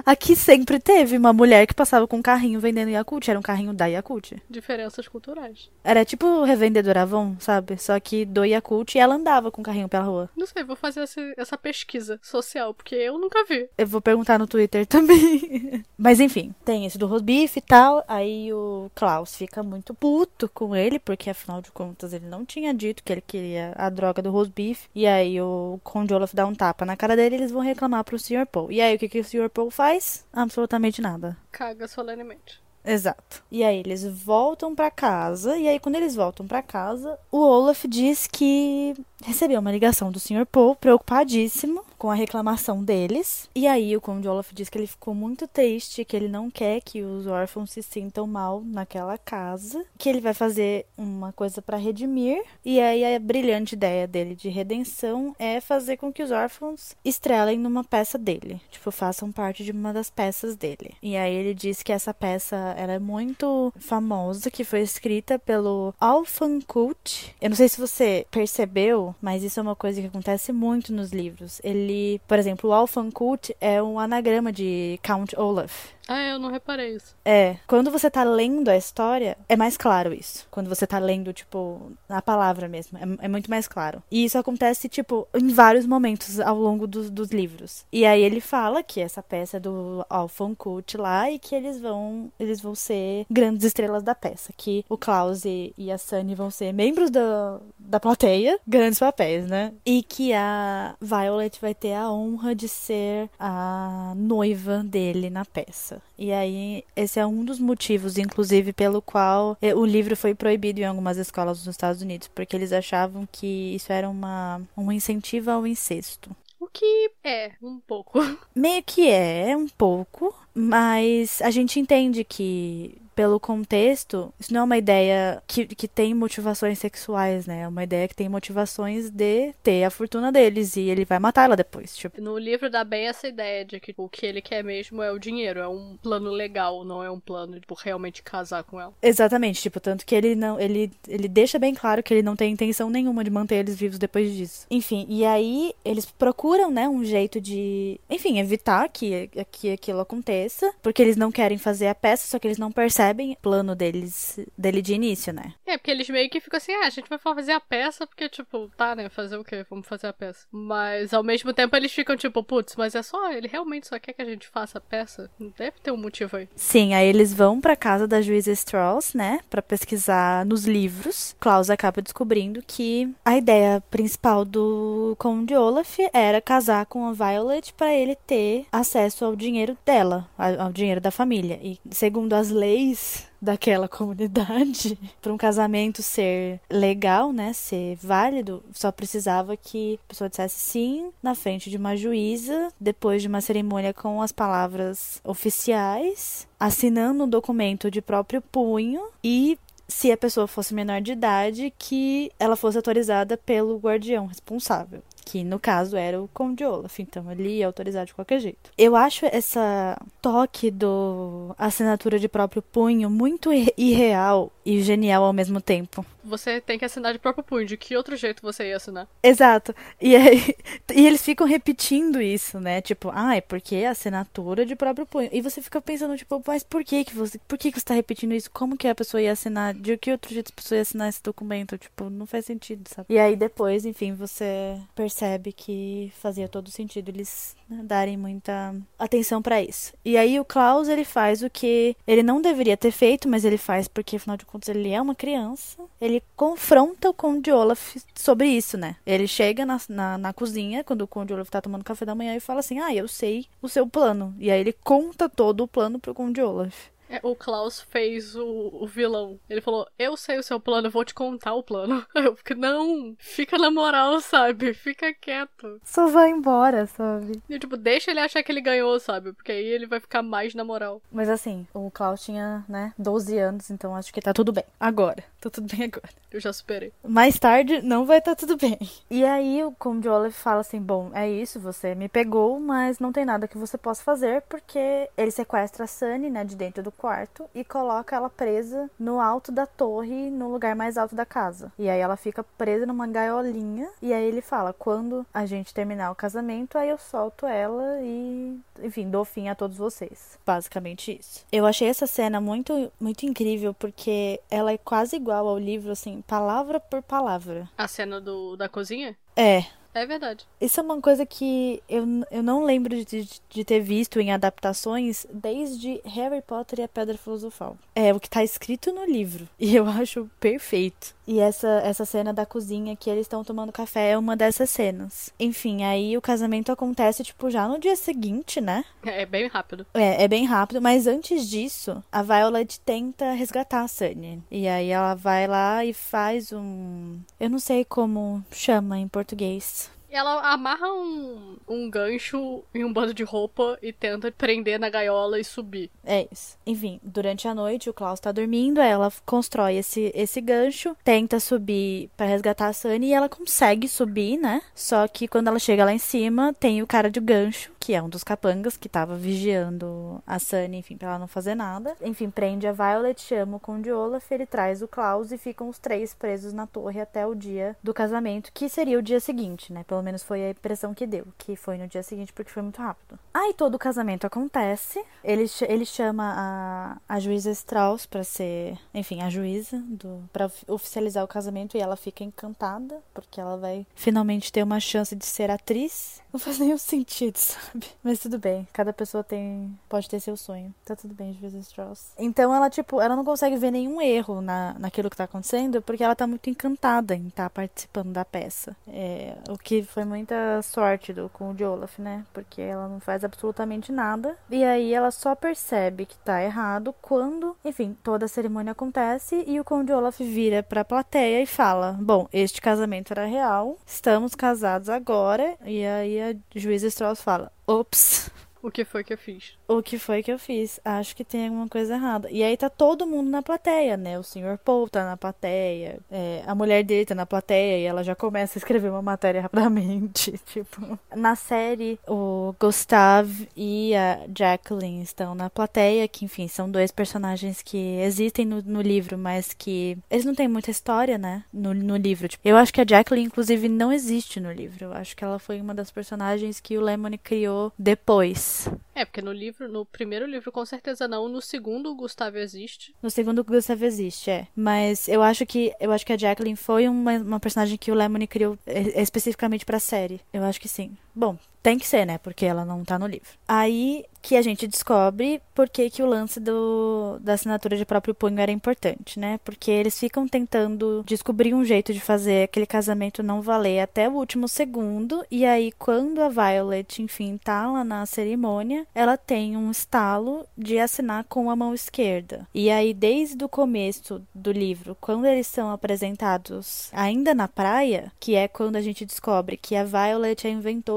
Aqui sempre teve uma mulher que passava com um carrinho vendendo Yakult. Era um carrinho da Yakult. Diferenças culturais. Era tipo revendedora Avon, sabe? Só que do Yakult e ela andava com o carrinho pela rua. Não sei, vou fazer essa, essa pesquisa social, porque eu nunca vi. Eu vou perguntar no Twitter também. Mas enfim, tem esse do rosbife e tal. Aí o Klaus fica muito puto com ele, porque afinal de contas ele não tinha dito que ele queria a droga do rosbife. E aí o Conde Olaf dá um tapa na cara dele e eles vão reclamar pro Sr. Paul. E aí o que, que o Sr. Paul faz? Absolutamente nada. Caga solenemente. Exato. E aí eles voltam para casa e aí quando eles voltam para casa, o Olaf diz que recebeu uma ligação do Sr. Paul, preocupadíssimo com a reclamação deles. E aí o Conde Olaf diz que ele ficou muito triste, que ele não quer que os órfãos se sintam mal naquela casa, que ele vai fazer uma coisa para redimir. E aí a brilhante ideia dele de redenção é fazer com que os órfãos estrelem numa peça dele, tipo, façam parte de uma das peças dele. E aí ele diz que essa peça ela é muito famosa, que foi escrita pelo Alfan Kut. Eu não sei se você percebeu, mas isso é uma coisa que acontece muito nos livros. Ele por exemplo, o Alfan Kut é um anagrama de Count Olaf. Ah, eu não reparei isso. É, quando você tá lendo a história, é mais claro isso. Quando você tá lendo, tipo, a palavra mesmo, é, é muito mais claro. E isso acontece, tipo, em vários momentos ao longo dos, dos livros. E aí ele fala que essa peça é do Alphon Kut lá e que eles vão, eles vão ser grandes estrelas da peça. Que o Klaus e, e a Sunny vão ser membros da, da plateia, grandes papéis, né? E que a Violet vai ter a honra de ser a noiva dele na peça. E aí, esse é um dos motivos, inclusive, pelo qual eh, o livro foi proibido em algumas escolas nos Estados Unidos, porque eles achavam que isso era uma, um incentivo ao incesto. O que é, um pouco. Meio que é, um pouco, mas a gente entende que pelo contexto, isso não é uma ideia que, que tem motivações sexuais, né? É uma ideia que tem motivações de ter a fortuna deles e ele vai matá-la depois. Tipo. No livro dá bem essa ideia de que o que ele quer mesmo é o dinheiro, é um plano legal, não é um plano de tipo, realmente casar com ela. Exatamente, tipo, tanto que ele não. Ele, ele deixa bem claro que ele não tem intenção nenhuma de manter eles vivos depois disso. Enfim, e aí eles procuram, né, um jeito de, enfim, evitar que, que aquilo aconteça, porque eles não querem fazer a peça, só que eles não percebem percebem o plano deles, dele de início, né? É, porque eles meio que ficam assim, ah, a gente vai fazer a peça porque, tipo, tá, né, fazer o quê? Vamos fazer a peça. Mas, ao mesmo tempo, eles ficam tipo, putz, mas é só, ele realmente só quer que a gente faça a peça? Deve ter um motivo aí. Sim, aí eles vão pra casa da juíza Strauss, né, pra pesquisar nos livros. Klaus acaba descobrindo que a ideia principal do Conde Olaf era casar com a Violet para ele ter acesso ao dinheiro dela, ao dinheiro da família. E segundo as leis daquela comunidade, para um casamento ser legal, né, ser válido, só precisava que a pessoa dissesse sim na frente de uma juíza, depois de uma cerimônia com as palavras oficiais, assinando um documento de próprio punho e se a pessoa fosse menor de idade, que ela fosse autorizada pelo guardião responsável que no caso era o Conde Olaf, então ele ia autorizar de qualquer jeito. Eu acho essa toque do assinatura de próprio punho muito irreal e genial ao mesmo tempo. Você tem que assinar de próprio punho, de que outro jeito você ia assinar? Exato. E aí, e eles ficam repetindo isso, né? Tipo, ah, é porque é assinatura de próprio punho. E você fica pensando, tipo, mas por que que você, por que que você tá repetindo isso? Como que a pessoa ia assinar? De que outro jeito a pessoa ia assinar esse documento? Tipo, não faz sentido, sabe? E aí depois, enfim, você percebe que fazia todo sentido eles darem muita atenção para isso. E aí o Klaus, ele faz o que ele não deveria ter feito, mas ele faz porque afinal de contas ele é uma criança. Ele confronta o Conde Olaf sobre isso, né? Ele chega na, na, na cozinha, quando o Conde Olaf tá tomando café da manhã, e fala assim: Ah, eu sei o seu plano. E aí ele conta todo o plano pro Conde Olaf. É, o Klaus fez o, o, vilão. Ele falou: Eu sei o seu plano, eu vou te contar o plano. Eu fiquei, não, fica na moral, sabe? Fica quieto. Só vai embora, sabe? E, tipo, deixa ele achar que ele ganhou, sabe? Porque aí ele vai ficar mais na moral. Mas assim, o Klaus tinha, né, 12 anos, então acho que tá tudo bem. Agora. Tá tudo bem agora. Eu já superei. Mais tarde não vai estar tá tudo bem. E aí o Conde Olaf fala assim: Bom, é isso, você me pegou, mas não tem nada que você possa fazer, porque ele sequestra a Sunny, né, de dentro do quarto e coloca ela presa no alto da torre, no lugar mais alto da casa. E aí ela fica presa numa gaiolinha. E aí ele fala: quando a gente terminar o casamento, aí eu solto ela e, enfim, dou fim a todos vocês. Basicamente isso. Eu achei essa cena muito, muito incrível porque ela é quase igual ao livro, assim, palavra por palavra. A cena do, da cozinha? É, É verdade. Isso é uma coisa que eu, eu não lembro de, de ter visto em adaptações desde Harry Potter e a Pedra Filosofal. É o que tá escrito no livro. E eu acho perfeito. E essa, essa cena da cozinha que eles estão tomando café é uma dessas cenas. Enfim, aí o casamento acontece, tipo, já no dia seguinte, né? É bem rápido. É, é bem rápido, mas antes disso, a Violet tenta resgatar a Sunny. E aí ela vai lá e faz um. Eu não sei como chama em português. Ela amarra um, um gancho em um bando de roupa e tenta prender na gaiola e subir. É isso. Enfim, durante a noite o Klaus tá dormindo, ela constrói esse, esse gancho, tenta subir pra resgatar a Sunny e ela consegue subir, né? Só que quando ela chega lá em cima, tem o cara de gancho, que é um dos capangas que tava vigiando a Sunny, enfim, pra ela não fazer nada. Enfim, prende a Violet, chama o Conde Olaf, ele traz o Klaus e ficam os três presos na torre até o dia do casamento, que seria o dia seguinte, né? Pelo menos foi a impressão que deu, que foi no dia seguinte porque foi muito rápido. Aí todo o casamento acontece, ele, ele chama a, a juíza Strauss pra ser, enfim, a juíza do para oficializar o casamento e ela fica encantada porque ela vai finalmente ter uma chance de ser atriz. Não faz nenhum sentido, sabe? Mas tudo bem, cada pessoa tem pode ter seu sonho. Tá tudo bem, juíza Strauss. Então ela tipo, ela não consegue ver nenhum erro na, naquilo que tá acontecendo porque ela tá muito encantada em estar participando da peça. É, o que foi muita sorte do com o de Olaf, né? Porque ela não faz absolutamente nada. E aí ela só percebe que tá errado quando, enfim, toda a cerimônia acontece e o Conde Olaf vira pra plateia e fala: Bom, este casamento era real, estamos casados agora. E aí a juíza Strauss fala: Ops, O que foi que eu fiz? o que foi que eu fiz? Acho que tem alguma coisa errada. E aí tá todo mundo na plateia, né? O Sr. Paul tá na plateia, é, a mulher dele tá na plateia e ela já começa a escrever uma matéria rapidamente. tipo, na série, o Gustav e a Jacqueline estão na plateia, que enfim, são dois personagens que existem no, no livro, mas que eles não têm muita história, né? No, no livro. Tipo, eu acho que a Jacqueline, inclusive, não existe no livro. Eu acho que ela foi uma das personagens que o Lemony criou depois. É, porque no livro, no primeiro livro com certeza não, no segundo o Gustavo existe. No segundo, o Gustav existe, é. Mas eu acho que eu acho que a Jacqueline foi uma, uma personagem que o Lemony criou é, especificamente pra série. Eu acho que sim. Bom, tem que ser, né? Porque ela não tá no livro. Aí que a gente descobre por que, que o lance do, da assinatura de próprio punho era importante, né? Porque eles ficam tentando descobrir um jeito de fazer aquele casamento não valer até o último segundo. E aí, quando a Violet, enfim, tá lá na cerimônia, ela tem um estalo de assinar com a mão esquerda. E aí, desde o começo do livro, quando eles são apresentados ainda na praia, que é quando a gente descobre que a Violet é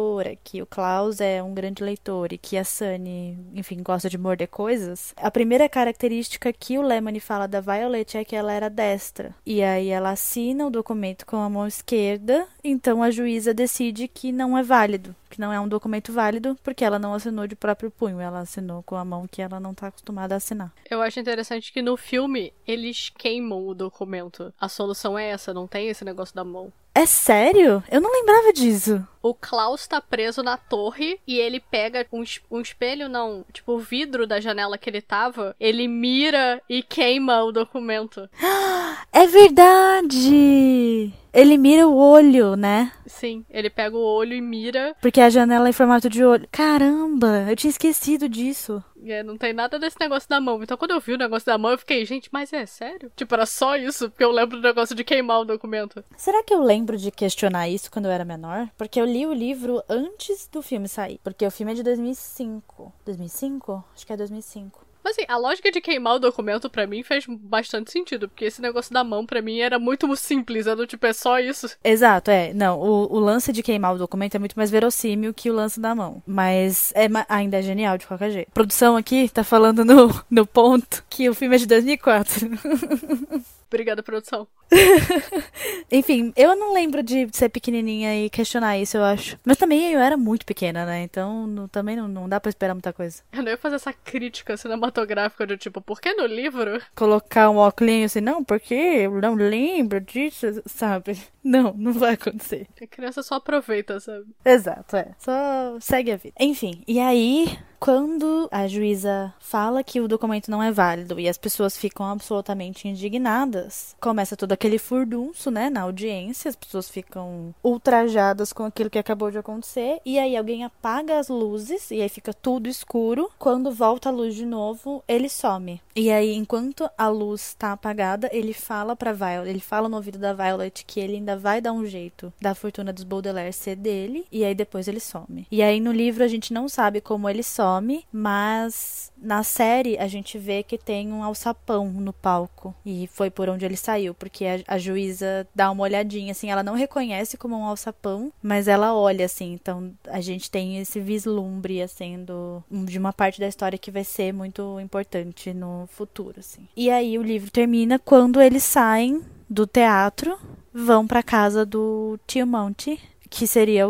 inventora, que o Klaus é um grande leitor e que a Sunny, enfim, gosta de morder coisas, a primeira característica que o Lemony fala da Violet é que ela era destra. E aí ela assina o documento com a mão esquerda, então a juíza decide que não é válido, que não é um documento válido, porque ela não assinou de próprio punho, ela assinou com a mão que ela não tá acostumada a assinar. Eu acho interessante que no filme eles queimam o documento. A solução é essa, não tem esse negócio da mão. É sério? Eu não lembrava disso. O Klaus tá preso na torre e ele pega um, um espelho, não, tipo o vidro da janela que ele tava, ele mira e queima o documento. É verdade! Ele mira o olho, né? Sim, ele pega o olho e mira. Porque a janela é em formato de olho. Caramba, eu tinha esquecido disso. É, não tem nada desse negócio da mão. Então quando eu vi o negócio da mão, eu fiquei, gente, mas é sério? Tipo, era só isso? Porque eu lembro do negócio de queimar o documento. Será que eu lembro de questionar isso quando eu era menor? Porque eu li o livro antes do filme sair. Porque o filme é de 2005. 2005? Acho que é 2005. Mas assim, a lógica de queimar o documento pra mim fez bastante sentido, porque esse negócio da mão pra mim era muito simples, era do tipo, é só isso. Exato, é. Não, o, o lance de queimar o documento é muito mais verossímil que o lance da mão. Mas é, ainda é genial de qualquer jeito. A produção aqui tá falando no, no ponto que o filme é de 2004. Obrigada, produção. Enfim, eu não lembro de ser pequenininha e questionar isso, eu acho. Mas também eu era muito pequena, né? Então não, também não, não dá pra esperar muita coisa. Eu não ia fazer essa crítica cinematográfica de tipo, por que no livro? Colocar um óculos assim, não, porque eu não lembro disso, sabe? Não, não vai acontecer. A criança só aproveita, sabe? Exato, é. Só segue a vida. Enfim, e aí quando a juíza fala que o documento não é válido e as pessoas ficam absolutamente indignadas, começa todo aquele furdunço, né, na audiência, as pessoas ficam ultrajadas com aquilo que acabou de acontecer, e aí alguém apaga as luzes e aí fica tudo escuro. Quando volta a luz de novo, ele some. E aí, enquanto a luz está apagada, ele fala para Violet, ele fala no ouvido da Violet que ele ainda vai dar um jeito da fortuna dos Baudelaire ser dele, e aí depois ele some. E aí no livro a gente não sabe como ele some mas na série a gente vê que tem um alçapão no palco e foi por onde ele saiu, porque a, a juíza dá uma olhadinha assim, ela não reconhece como um alçapão, mas ela olha assim, então a gente tem esse vislumbre assim do, de uma parte da história que vai ser muito importante no futuro assim. E aí o livro termina quando eles saem do teatro, vão para casa do tio Monte que seria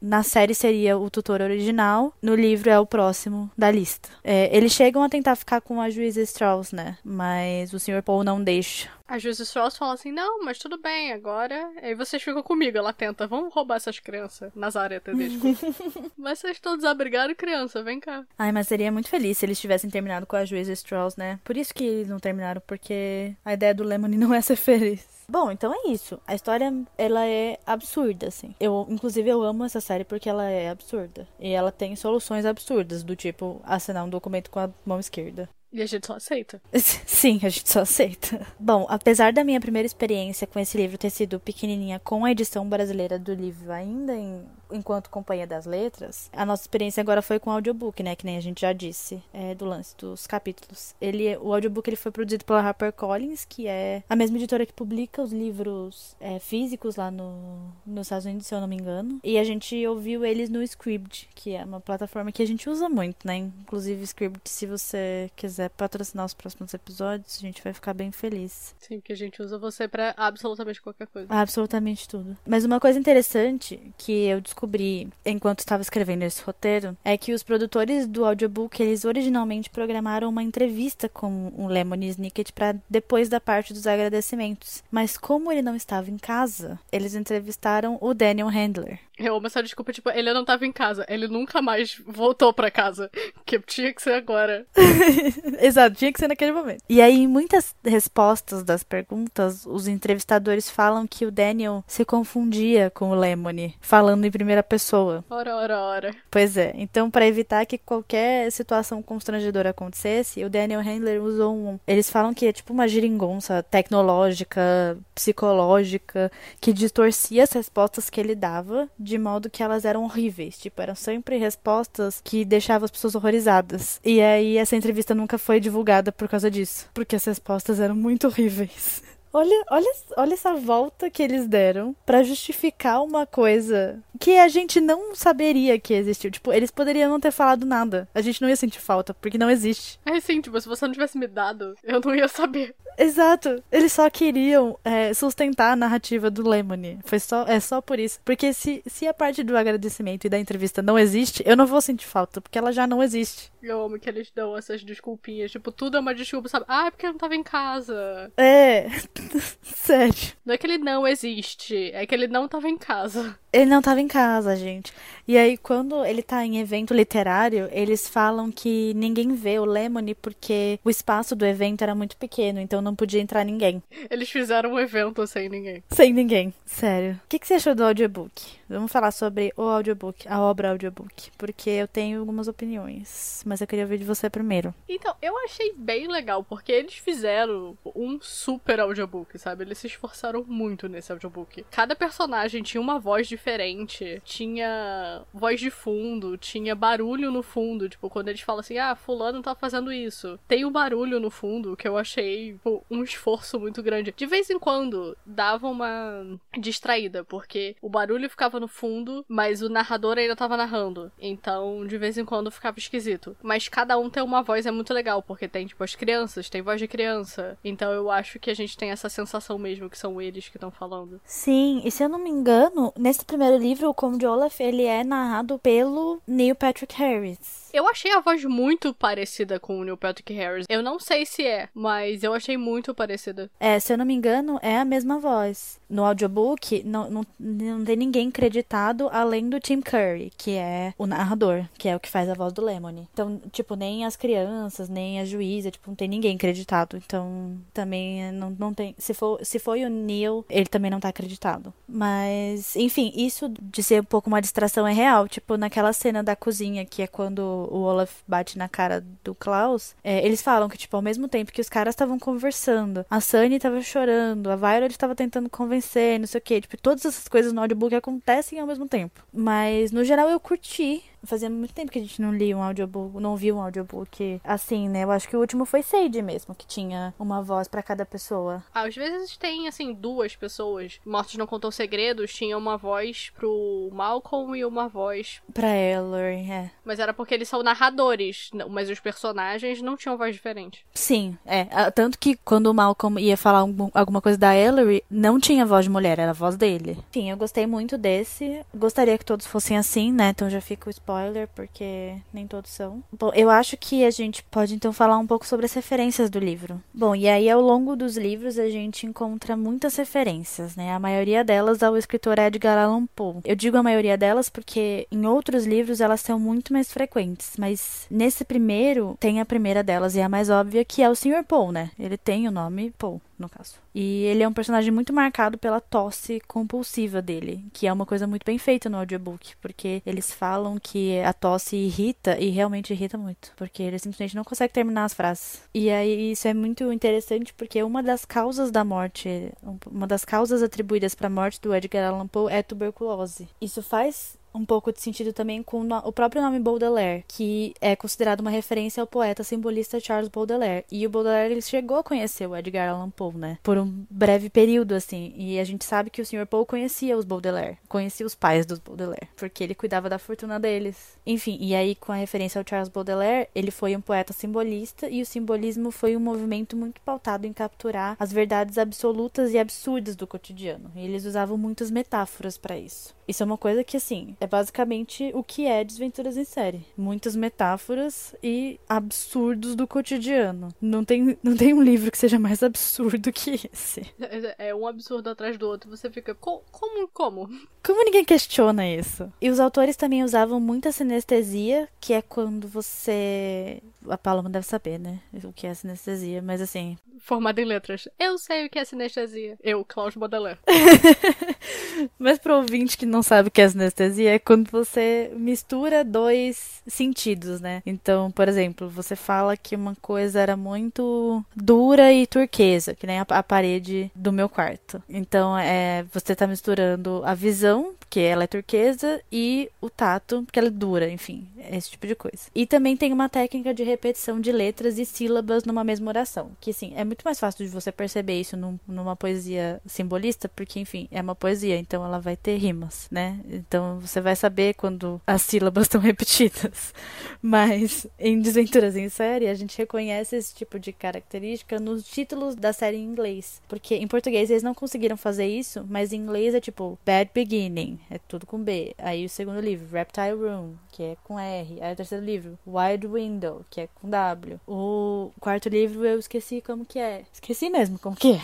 na série seria o tutor original, no livro é o próximo da lista. É, eles chegam a tentar ficar com a juíza Strauss, né? Mas o Sr. Paul não deixa. A juíza Strauss fala assim: não, mas tudo bem, agora. Aí vocês ficam comigo. Ela tenta, vamos roubar essas crianças. Nazaré, dele. mas vocês estão desabrigados, criança, vem cá. Ai, mas seria muito feliz se eles tivessem terminado com a juíza Strauss, né? Por isso que eles não terminaram, porque a ideia do Lemony não é ser feliz. Bom, então é isso. A história, ela é absurda, assim. Eu, inclusive, eu amo essa série porque ela é absurda. E ela tem soluções absurdas, do tipo assinar um documento com a mão esquerda. E a gente só aceita. Sim, a gente só aceita. Bom, apesar da minha primeira experiência com esse livro ter sido pequenininha com a edição brasileira do livro ainda em enquanto companhia das letras, a nossa experiência agora foi com o audiobook, né? Que nem a gente já disse, é, do lance dos capítulos. Ele, o audiobook ele foi produzido pela HarperCollins, que é a mesma editora que publica os livros é, físicos lá no, nos Estados Unidos, se eu não me engano. E a gente ouviu eles no Scribd, que é uma plataforma que a gente usa muito, né? Inclusive, Scribd, se você quiser patrocinar os próximos episódios, a gente vai ficar bem feliz. Sim, porque a gente usa você para absolutamente qualquer coisa. Absolutamente tudo. Mas uma coisa interessante que eu descobri descobri enquanto estava escrevendo esse roteiro é que os produtores do audiobook, eles originalmente programaram uma entrevista com o Lemony Snicket para depois da parte dos agradecimentos. Mas como ele não estava em casa, eles entrevistaram o Daniel Handler. Eu amo essa desculpa, tipo, ele não estava em casa, ele nunca mais voltou para casa, que tinha que ser agora. Exato, tinha que ser naquele momento. E aí, em muitas respostas das perguntas, os entrevistadores falam que o Daniel se confundia com o Lemony, falando em primeira primeira pessoa. Ora, ora, ora. Pois é. Então, para evitar que qualquer situação constrangedora acontecesse, o Daniel Handler usou um. Eles falam que é tipo uma geringonça tecnológica, psicológica, que distorcia as respostas que ele dava, de modo que elas eram horríveis. Tipo, eram sempre respostas que deixavam as pessoas horrorizadas. E aí, essa entrevista nunca foi divulgada por causa disso. Porque as respostas eram muito horríveis. Olha, olha, olha essa volta que eles deram para justificar uma coisa que a gente não saberia que existiu. Tipo, eles poderiam não ter falado nada. A gente não ia sentir falta, porque não existe. É sim, tipo, se você não tivesse me dado, eu não ia saber. Exato. Eles só queriam é, sustentar a narrativa do Lemony. Foi só, é só por isso. Porque se, se a parte do agradecimento e da entrevista não existe, eu não vou sentir falta, porque ela já não existe. Eu amo que eles dão essas desculpinhas. Tipo, tudo é uma desculpa, sabe? Ah, é porque eu não tava em casa. É. Sério. Não é que ele não existe, é que ele não tava em casa. Ele não tava em casa, gente. E aí, quando ele tá em evento literário, eles falam que ninguém vê o Lemony porque o espaço do evento era muito pequeno, então não podia entrar ninguém. Eles fizeram um evento sem ninguém. Sem ninguém, sério. O que, que você achou do audiobook? Vamos falar sobre o audiobook, a obra audiobook, porque eu tenho algumas opiniões, mas eu queria ouvir de você primeiro. Então, eu achei bem legal, porque eles fizeram um super audiobook, sabe? Eles se esforçaram muito nesse audiobook. Cada personagem tinha uma voz diferente, tinha voz de fundo, tinha barulho no fundo. Tipo, quando eles falam assim, ah, fulano tá fazendo isso. Tem o um barulho no fundo que eu achei tipo, um esforço muito grande. De vez em quando dava uma distraída, porque o barulho ficava no fundo, mas o narrador ainda tava narrando. Então, de vez em quando ficava esquisito. Mas cada um tem uma voz, é muito legal, porque tem, tipo, as crianças, tem voz de criança. Então eu acho que a gente tem essa sensação mesmo que são eles que estão falando. Sim, e se eu não me engano, nesse primeiro livro, o Conde Olaf, ele é narrado pelo Neil Patrick Harris. Eu achei a voz muito parecida com o Neil Patrick Harris. Eu não sei se é, mas eu achei muito parecida. É, se eu não me engano, é a mesma voz. No audiobook, não, não, não tem ninguém creditado além do Tim Curry, que é o narrador, que é o que faz a voz do Lemony. Então, tipo, nem as crianças, nem a juíza, tipo, não tem ninguém creditado. Então, também não, não tem. Se, for, se foi o Neil, ele também não tá acreditado. Mas, enfim, isso de ser um pouco uma distração é real. Tipo, naquela cena da cozinha, que é quando o Olaf bate na cara do Klaus, é, eles falam que, tipo, ao mesmo tempo que os caras estavam conversando, a Sunny tava chorando, a Violet tava tentando convencer, não sei o que, tipo, todas essas coisas no audiobook acontecem ao mesmo tempo. Mas, no geral, eu curti Fazia muito tempo que a gente não lia um audiobook, não viu um audiobook assim, né? Eu acho que o último foi Sage mesmo, que tinha uma voz para cada pessoa. Às vezes tem, assim, duas pessoas. Mortos Não Contam Segredos tinha uma voz pro Malcolm e uma voz pra Ellery, é. Mas era porque eles são narradores, mas os personagens não tinham voz diferente. Sim, é. Tanto que quando o Malcolm ia falar alguma coisa da Ellery, não tinha voz de mulher, era a voz dele. Sim, eu gostei muito desse. Gostaria que todos fossem assim, né? Então já fica o spoiler, porque nem todos são. Bom, eu acho que a gente pode então falar um pouco sobre as referências do livro. Bom, e aí ao longo dos livros a gente encontra muitas referências, né? A maioria delas ao escritor Edgar Allan Poe. Eu digo a maioria delas porque em outros livros elas são muito mais frequentes, mas nesse primeiro tem a primeira delas e a mais óbvia que é o Sr. Poe, né? Ele tem o nome Poe no caso. E ele é um personagem muito marcado pela tosse compulsiva dele, que é uma coisa muito bem feita no audiobook, porque eles falam que a tosse irrita e realmente irrita muito, porque ele simplesmente não consegue terminar as frases. E aí isso é muito interessante porque uma das causas da morte, uma das causas atribuídas para a morte do Edgar Allan Poe é tuberculose. Isso faz um pouco de sentido também com o próprio nome Baudelaire, que é considerado uma referência ao poeta simbolista Charles Baudelaire. E o Baudelaire ele chegou a conhecer o Edgar Allan Poe, né? Por um breve período, assim. E a gente sabe que o Sr. Poe conhecia os Baudelaire, conhecia os pais dos Baudelaire, porque ele cuidava da fortuna deles. Enfim, e aí com a referência ao Charles Baudelaire, ele foi um poeta simbolista e o simbolismo foi um movimento muito pautado em capturar as verdades absolutas e absurdas do cotidiano. E eles usavam muitas metáforas para isso. Isso é uma coisa que, assim, é basicamente o que é Desventuras em Série. Muitas metáforas e absurdos do cotidiano. Não tem, não tem um livro que seja mais absurdo que esse. É, é um absurdo atrás do outro. Você fica, Co como, como? Como ninguém questiona isso? E os autores também usavam muita sinestesia, que é quando você. A Paloma deve saber, né? O que é sinestesia, mas assim. Formada em letras. Eu sei o que é sinestesia. Eu, Cláudio Baudelaire. mas pro ouvinte que não não sabe o que é sinestesia, é quando você mistura dois sentidos, né? Então, por exemplo, você fala que uma coisa era muito dura e turquesa, que nem a, a parede do meu quarto. Então, é, você tá misturando a visão porque ela é turquesa, e o tato, porque ela é dura, enfim, esse tipo de coisa. E também tem uma técnica de repetição de letras e sílabas numa mesma oração, que sim, é muito mais fácil de você perceber isso num, numa poesia simbolista, porque enfim, é uma poesia, então ela vai ter rimas, né? Então você vai saber quando as sílabas estão repetidas. Mas em Desventuras em Série, a gente reconhece esse tipo de característica nos títulos da série em inglês, porque em português eles não conseguiram fazer isso, mas em inglês é tipo Bad Beginning, é tudo com B. Aí o segundo livro, Reptile Room, que é com R. Aí o terceiro livro, Wide Window, que é com W. O quarto livro eu esqueci como que é. Esqueci mesmo como que é.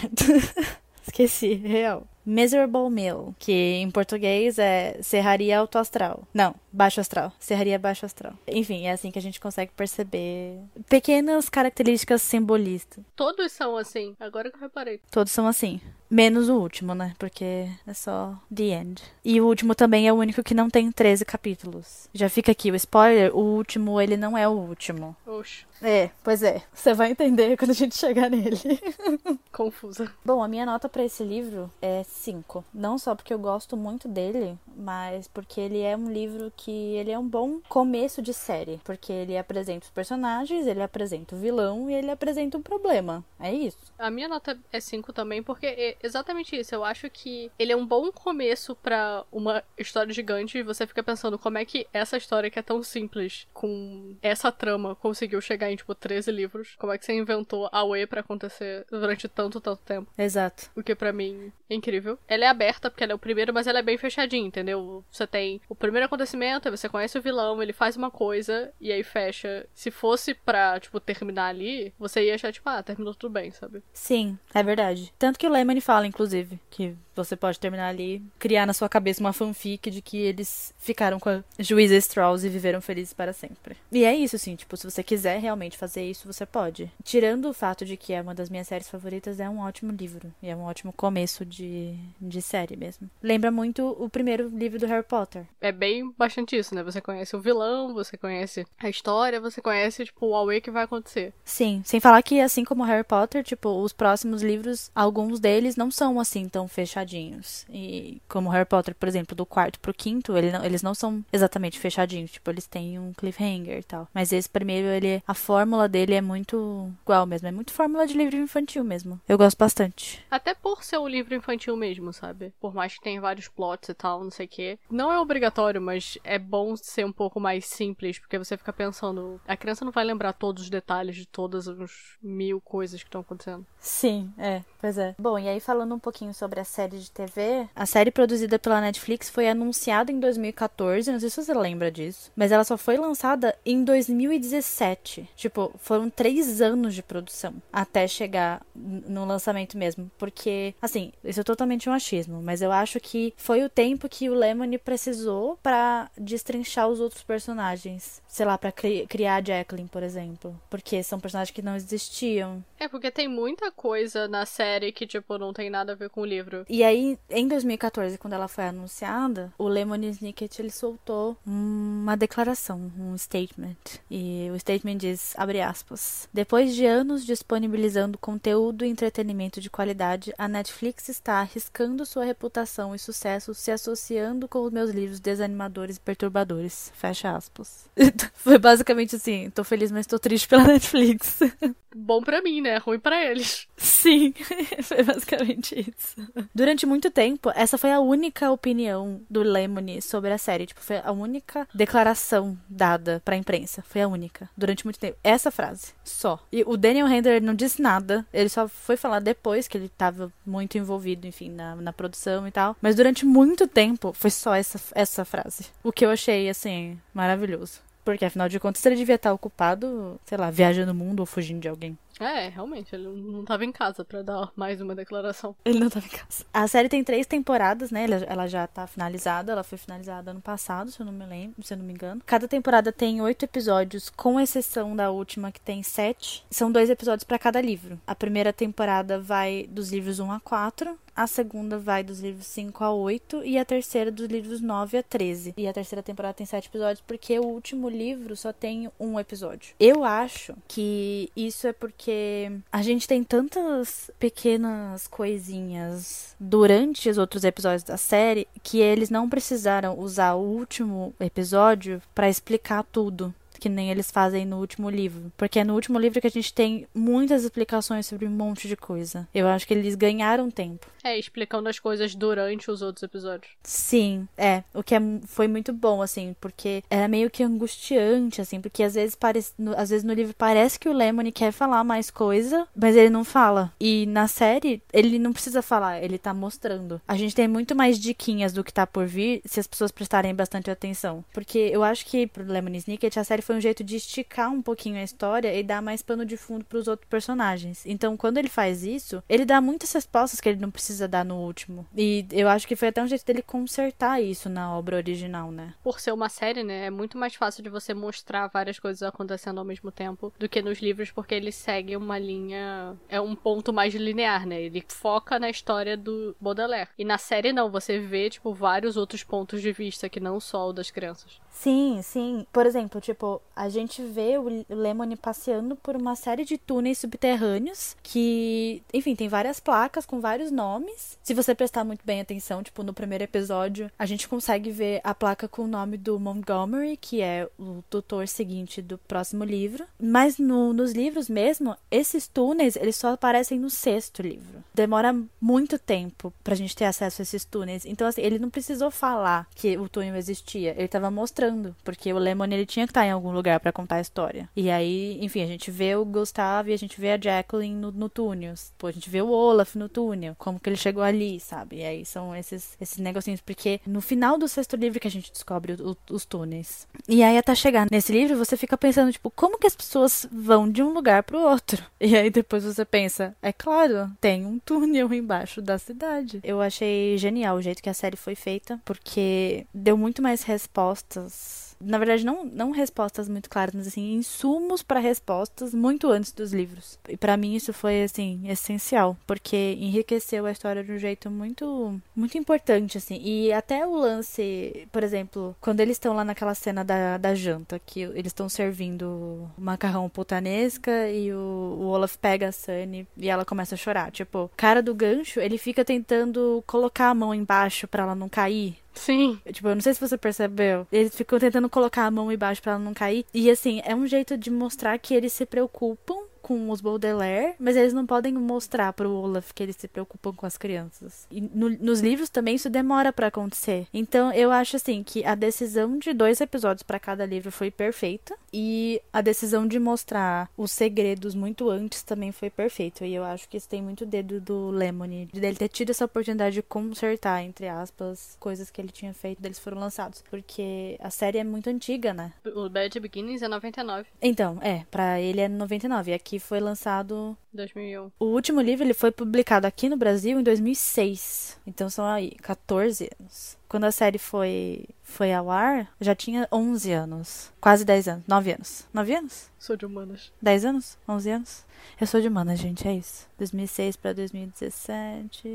esqueci, real. Miserable Mill, que em português é Serraria Alto Astral. Não, Baixo Astral. Serraria Baixo Astral. Enfim, é assim que a gente consegue perceber pequenas características simbolistas. Todos são assim, agora que eu reparei. Todos são assim. Menos o último, né? Porque é só The End. E o último também é o único que não tem 13 capítulos. Já fica aqui o spoiler: o último, ele não é o último. Oxe. É, pois é. Você vai entender quando a gente chegar nele. Confusa. Bom, a minha nota para esse livro é 5. Não só porque eu gosto muito dele, mas porque ele é um livro que que ele é um bom começo de série, porque ele apresenta os personagens, ele apresenta o vilão e ele apresenta um problema. É isso. A minha nota é 5 também, porque é exatamente isso. Eu acho que ele é um bom começo para uma história gigante e você fica pensando como é que essa história que é tão simples, com essa trama, conseguiu chegar em, tipo, 13 livros. Como é que você inventou a Way para acontecer durante tanto, tanto tempo. Exato. O que para mim é incrível. Ela é aberta porque ela é o primeiro, mas ela é bem fechadinha, entendeu? Você tem o primeiro acontecimento, aí você conhece o vilão, ele faz uma coisa e aí fecha. Se fosse pra, tipo, terminar ali, você ia achar, tipo, ah, terminou tudo bem, sabe? Sim, é verdade. Tanto que o Lemony fala, inclusive, que você pode terminar ali, criar na sua cabeça uma fanfic de que eles ficaram com a juíza Strauss e viveram felizes para sempre. E é isso, assim, tipo, se você quiser realmente fazer isso, você pode. Tirando o fato de que é uma das minhas séries favoritas, é um ótimo livro. E é um ótimo começo de, de série mesmo. Lembra muito o primeiro livro do Harry Potter. É bem bastante isso, né? Você conhece o vilão, você conhece a história, você conhece, tipo, o away que vai acontecer. Sim, sem falar que, assim como Harry Potter, tipo, os próximos livros, alguns deles não são assim tão fechadinhos. E como Harry Potter, por exemplo, do quarto pro quinto, ele não, eles não são exatamente fechadinhos. Tipo, eles têm um cliffhanger e tal. Mas esse primeiro, ele, a fórmula dele é muito igual mesmo. É muito fórmula de livro infantil mesmo. Eu gosto bastante. Até por ser um livro infantil mesmo, sabe? Por mais que tenha vários plots e tal, não sei o quê. Não é obrigatório, mas é bom ser um pouco mais simples, porque você fica pensando. A criança não vai lembrar todos os detalhes de todas as mil coisas que estão acontecendo. Sim, é, pois é. Bom, e aí falando um pouquinho sobre a série de TV, a série produzida pela Netflix foi anunciada em 2014, não sei se você lembra disso, mas ela só foi lançada em 2017. Tipo, foram três anos de produção até chegar no lançamento mesmo, porque, assim, isso é totalmente um achismo, mas eu acho que foi o tempo que o Lemony precisou para destrinchar os outros personagens, sei lá, para cri criar a Jacqueline, por exemplo, porque são personagens que não existiam. É, porque tem muita coisa na série que, tipo, não tem nada a ver com o livro. E aí, em 2014, quando ela foi anunciada, o Lemony Snicket, ele soltou uma declaração, um statement. E o statement diz, abre aspas, depois de anos disponibilizando conteúdo e entretenimento de qualidade, a Netflix está arriscando sua reputação e sucesso se associando com os meus livros desanimadores perturbadores. Fecha aspas. foi basicamente assim, tô feliz, mas tô triste pela Netflix. Bom para mim, né? Ruim para eles. Sim, foi basicamente isso. Durante muito tempo, essa foi a única opinião do Lemony sobre a série. Tipo, foi a única declaração dada pra imprensa. Foi a única. Durante muito tempo. Essa frase. Só. E o Daniel Render não disse nada. Ele só foi falar depois que ele tava muito envolvido, enfim, na, na produção e tal. Mas durante muito tempo, foi só essa, essa frase. O que eu achei, assim, maravilhoso. Porque afinal de contas ele devia estar ocupado, sei lá, viajando o mundo ou fugindo de alguém. É, realmente, ele não estava em casa para dar mais uma declaração. Ele não estava em casa. A série tem três temporadas, né? Ela já tá finalizada. Ela foi finalizada ano passado, se eu não me lembro, se eu não me engano. Cada temporada tem oito episódios, com exceção da última, que tem sete. São dois episódios para cada livro. A primeira temporada vai dos livros 1 a 4, a segunda vai dos livros 5 a 8 e a terceira dos livros 9 a 13. E a terceira temporada tem 7 episódios porque o último livro só tem um episódio. Eu acho que isso é porque a gente tem tantas pequenas coisinhas durante os outros episódios da série que eles não precisaram usar o último episódio para explicar tudo que nem eles fazem no último livro. Porque é no último livro que a gente tem muitas explicações sobre um monte de coisa. Eu acho que eles ganharam tempo. É, explicando as coisas durante os outros episódios. Sim, é. O que é, foi muito bom, assim, porque era meio que angustiante, assim, porque às vezes, parece, no, às vezes no livro parece que o Lemony quer falar mais coisa, mas ele não fala. E na série, ele não precisa falar, ele tá mostrando. A gente tem muito mais diquinhas do que tá por vir se as pessoas prestarem bastante atenção. Porque eu acho que pro Lemony Snicket a série foi um jeito de esticar um pouquinho a história e dar mais pano de fundo para os outros personagens. Então, quando ele faz isso, ele dá muitas respostas que ele não precisa dar no último. E eu acho que foi até um jeito dele consertar isso na obra original, né? Por ser uma série, né, é muito mais fácil de você mostrar várias coisas acontecendo ao mesmo tempo do que nos livros, porque ele segue uma linha, é um ponto mais linear, né? Ele foca na história do Baudelaire. E na série não, você vê tipo vários outros pontos de vista que não só o das crianças. Sim, sim. Por exemplo, tipo, a gente vê o Lemony passeando por uma série de túneis subterrâneos que, enfim, tem várias placas com vários nomes. Se você prestar muito bem atenção, tipo, no primeiro episódio, a gente consegue ver a placa com o nome do Montgomery, que é o tutor seguinte do próximo livro. Mas no, nos livros mesmo, esses túneis, eles só aparecem no sexto livro. Demora muito tempo pra gente ter acesso a esses túneis. Então, assim, ele não precisou falar que o túnel existia. Ele tava mostrando, porque o Lemon, ele tinha que estar em algum lugar para contar a história. E aí, enfim, a gente vê o Gustavo e a gente vê a Jacqueline no, no túnel. Pô, a gente vê o Olaf no túnel. Como que ele chegou ali, sabe? E aí são esses, esses negocinhos. Porque no final do sexto livro que a gente descobre o, o, os túneis. E aí, até chegar nesse livro, você fica pensando, tipo, como que as pessoas vão de um lugar pro outro? E aí depois você pensa, é claro, tem um túnel embaixo da cidade. Eu achei genial o jeito que a série foi feita, porque deu muito mais respostas na verdade, não, não respostas muito claras, mas assim, insumos para respostas muito antes dos livros. E para mim isso foi assim essencial, porque enriqueceu a história de um jeito muito muito importante assim. E até o lance, por exemplo, quando eles estão lá naquela cena da, da janta, que eles estão servindo macarrão putanesca e o, o Olaf pega a Sunny e ela começa a chorar, tipo, cara do gancho, ele fica tentando colocar a mão embaixo para ela não cair, Sim. Tipo, eu não sei se você percebeu. Eles ficam tentando colocar a mão embaixo para ela não cair. E assim, é um jeito de mostrar que eles se preocupam com os Baudelaire, mas eles não podem mostrar pro Olaf que eles se preocupam com as crianças. E no, nos livros também isso demora para acontecer. Então eu acho assim que a decisão de dois episódios para cada livro foi perfeita e a decisão de mostrar os segredos muito antes também foi perfeito. E eu acho que isso tem muito dedo do Lemony, de ele ter tido essa oportunidade de consertar, entre aspas, coisas que ele tinha feito, deles foram lançados. Porque a série é muito antiga, né? O Bad Beginnings é 99. Então, é, para ele é 99. Aqui que foi lançado 2001. O último livro ele foi publicado aqui no Brasil em 2006. Então são aí 14 anos. Quando a série foi foi ao ar, já tinha 11 anos. Quase 10 anos. 9 anos. 9 anos? Sou de humanas. 10 anos? 11 anos? Eu sou de humanas, gente, é isso. 2006 para 2017.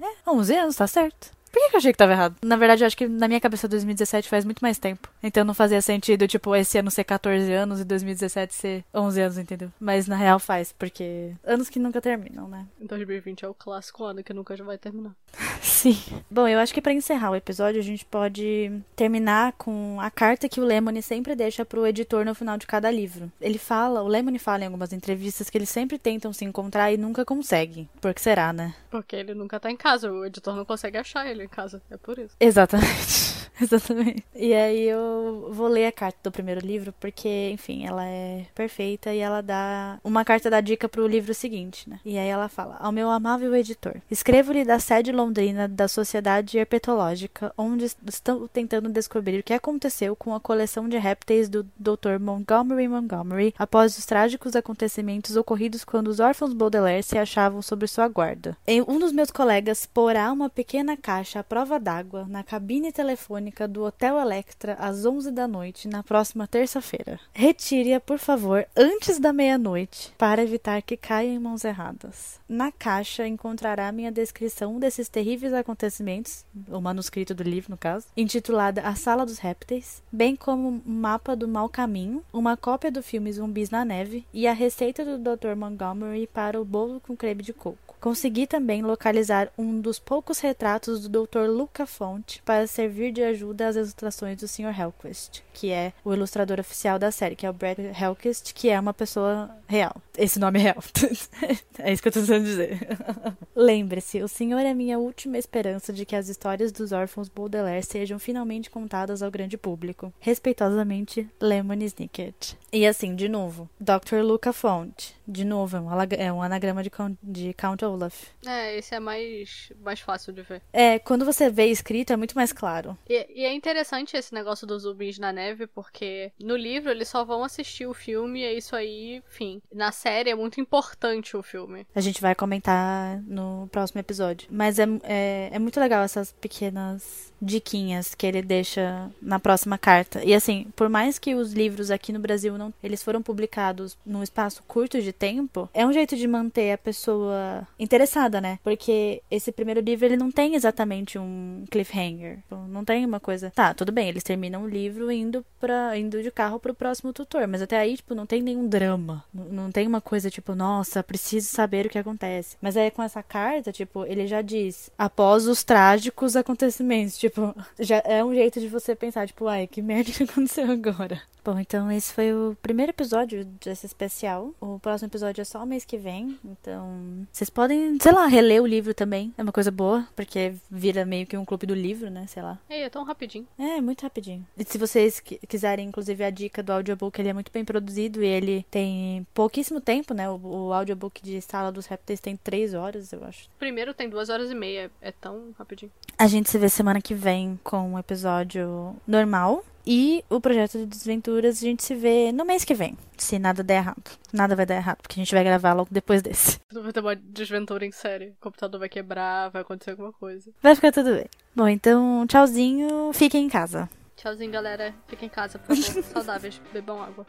É, 11 anos, tá certo. Por que, eu achei que tava errado? Na verdade, eu acho que na minha cabeça 2017 faz muito mais tempo. Então não fazia sentido, tipo, esse ano ser 14 anos e 2017 ser 11 anos, entendeu? Mas na real faz, porque anos que nunca terminam, né? 2020 é o clássico ano que nunca já vai terminar. Sim. Bom, eu acho que para encerrar o episódio, a gente pode terminar com a carta que o Lemony sempre deixa pro editor no final de cada livro. Ele fala, o Lemony fala em algumas entrevistas que eles sempre tentam se encontrar e nunca conseguem. Por que será, né? Porque ele nunca tá em casa, o editor não consegue achar ele em casa. É por isso. Exatamente. Exatamente. E aí eu vou ler a carta do primeiro livro, porque, enfim, ela é perfeita e ela dá. Uma carta dá dica pro livro seguinte, né? E aí ela fala: Ao meu amável editor, escrevo-lhe da sede londrina da Sociedade Herpetológica, onde estou tentando descobrir o que aconteceu com a coleção de répteis do Dr. Montgomery Montgomery após os trágicos acontecimentos ocorridos quando os órfãos Baudelaire se achavam sob sua guarda. Um dos meus colegas porá uma pequena caixa à prova d'água na cabine telefônica do Hotel Electra às 11 da noite na próxima terça-feira. Retire-a, por favor, antes da meia-noite, para evitar que caia em mãos erradas. Na caixa encontrará minha descrição desses terríveis acontecimentos, o manuscrito do livro, no caso, intitulada A Sala dos Répteis, bem como um mapa do mau caminho, uma cópia do filme Zumbis na Neve e a receita do Dr. Montgomery para o bolo com creme de coco. Consegui também localizar um dos poucos retratos do Dr. Luca Fonte para servir de ajuda às ilustrações do Sr. Hellquist, que é o ilustrador oficial da série, que é o Brad Hellquist, que é uma pessoa real. Esse nome é real. é isso que eu tô tentando dizer. Lembre-se, o Senhor é minha última esperança de que as histórias dos órfãos Baudelaire sejam finalmente contadas ao grande público. Respeitosamente, Lemon Snicket. E assim, de novo, Dr. Luca Fonte. De novo, é um, é um anagrama de, de Count Olaf. É, esse é mais, mais fácil de ver. É, quando você vê escrito é muito mais claro. E, e, é interessante esse negócio dos zumbis na neve, porque no livro eles só vão assistir o filme e é isso aí, enfim. Na série é muito importante o filme. A gente vai comentar no próximo episódio. Mas é, é, é muito legal essas pequenas diquinhas que ele deixa na próxima carta. E assim, por mais que os livros aqui no Brasil não, eles foram publicados num espaço curto de tempo, é um jeito de manter a pessoa interessada, né? Porque esse primeiro livro ele não tem exatamente um cliffhanger. Tipo, não tem uma coisa. Tá, tudo bem, eles terminam o livro indo para indo de carro pro próximo tutor, mas até aí, tipo, não tem nenhum drama. Não, tem uma coisa tipo, nossa, preciso saber o que acontece. Mas aí com essa carta, tipo, ele já diz após os trágicos acontecimentos, tipo, já é um jeito de você pensar, tipo, ai, que merda que aconteceu agora. Bom, então esse foi o primeiro episódio desse especial. O próximo episódio é só o mês que vem. Então, vocês podem, sei lá, reler o livro também. É uma coisa boa, porque vira meio que um clube do livro, né? Sei lá. É, é tão rapidinho. É, muito rapidinho. E se vocês quiserem, inclusive, a dica do audiobook, ele é muito bem produzido e ele tem pouquíssimo tempo, né? O, o audiobook de Sala dos Répteis tem três horas, eu acho. Primeiro tem duas horas e meia. É tão rapidinho. A gente se vê semana que vem com um episódio normal. E o projeto de desventuras a gente se vê no mês que vem, se nada der errado. Nada vai dar errado, porque a gente vai gravar logo depois desse. Vai ter uma desventura em série. O computador vai quebrar, vai acontecer alguma coisa. Vai ficar tudo bem. Bom, então, tchauzinho, fiquem em casa. Tchauzinho, galera. Fiquem em casa, por favor. Saudáveis, bebam água.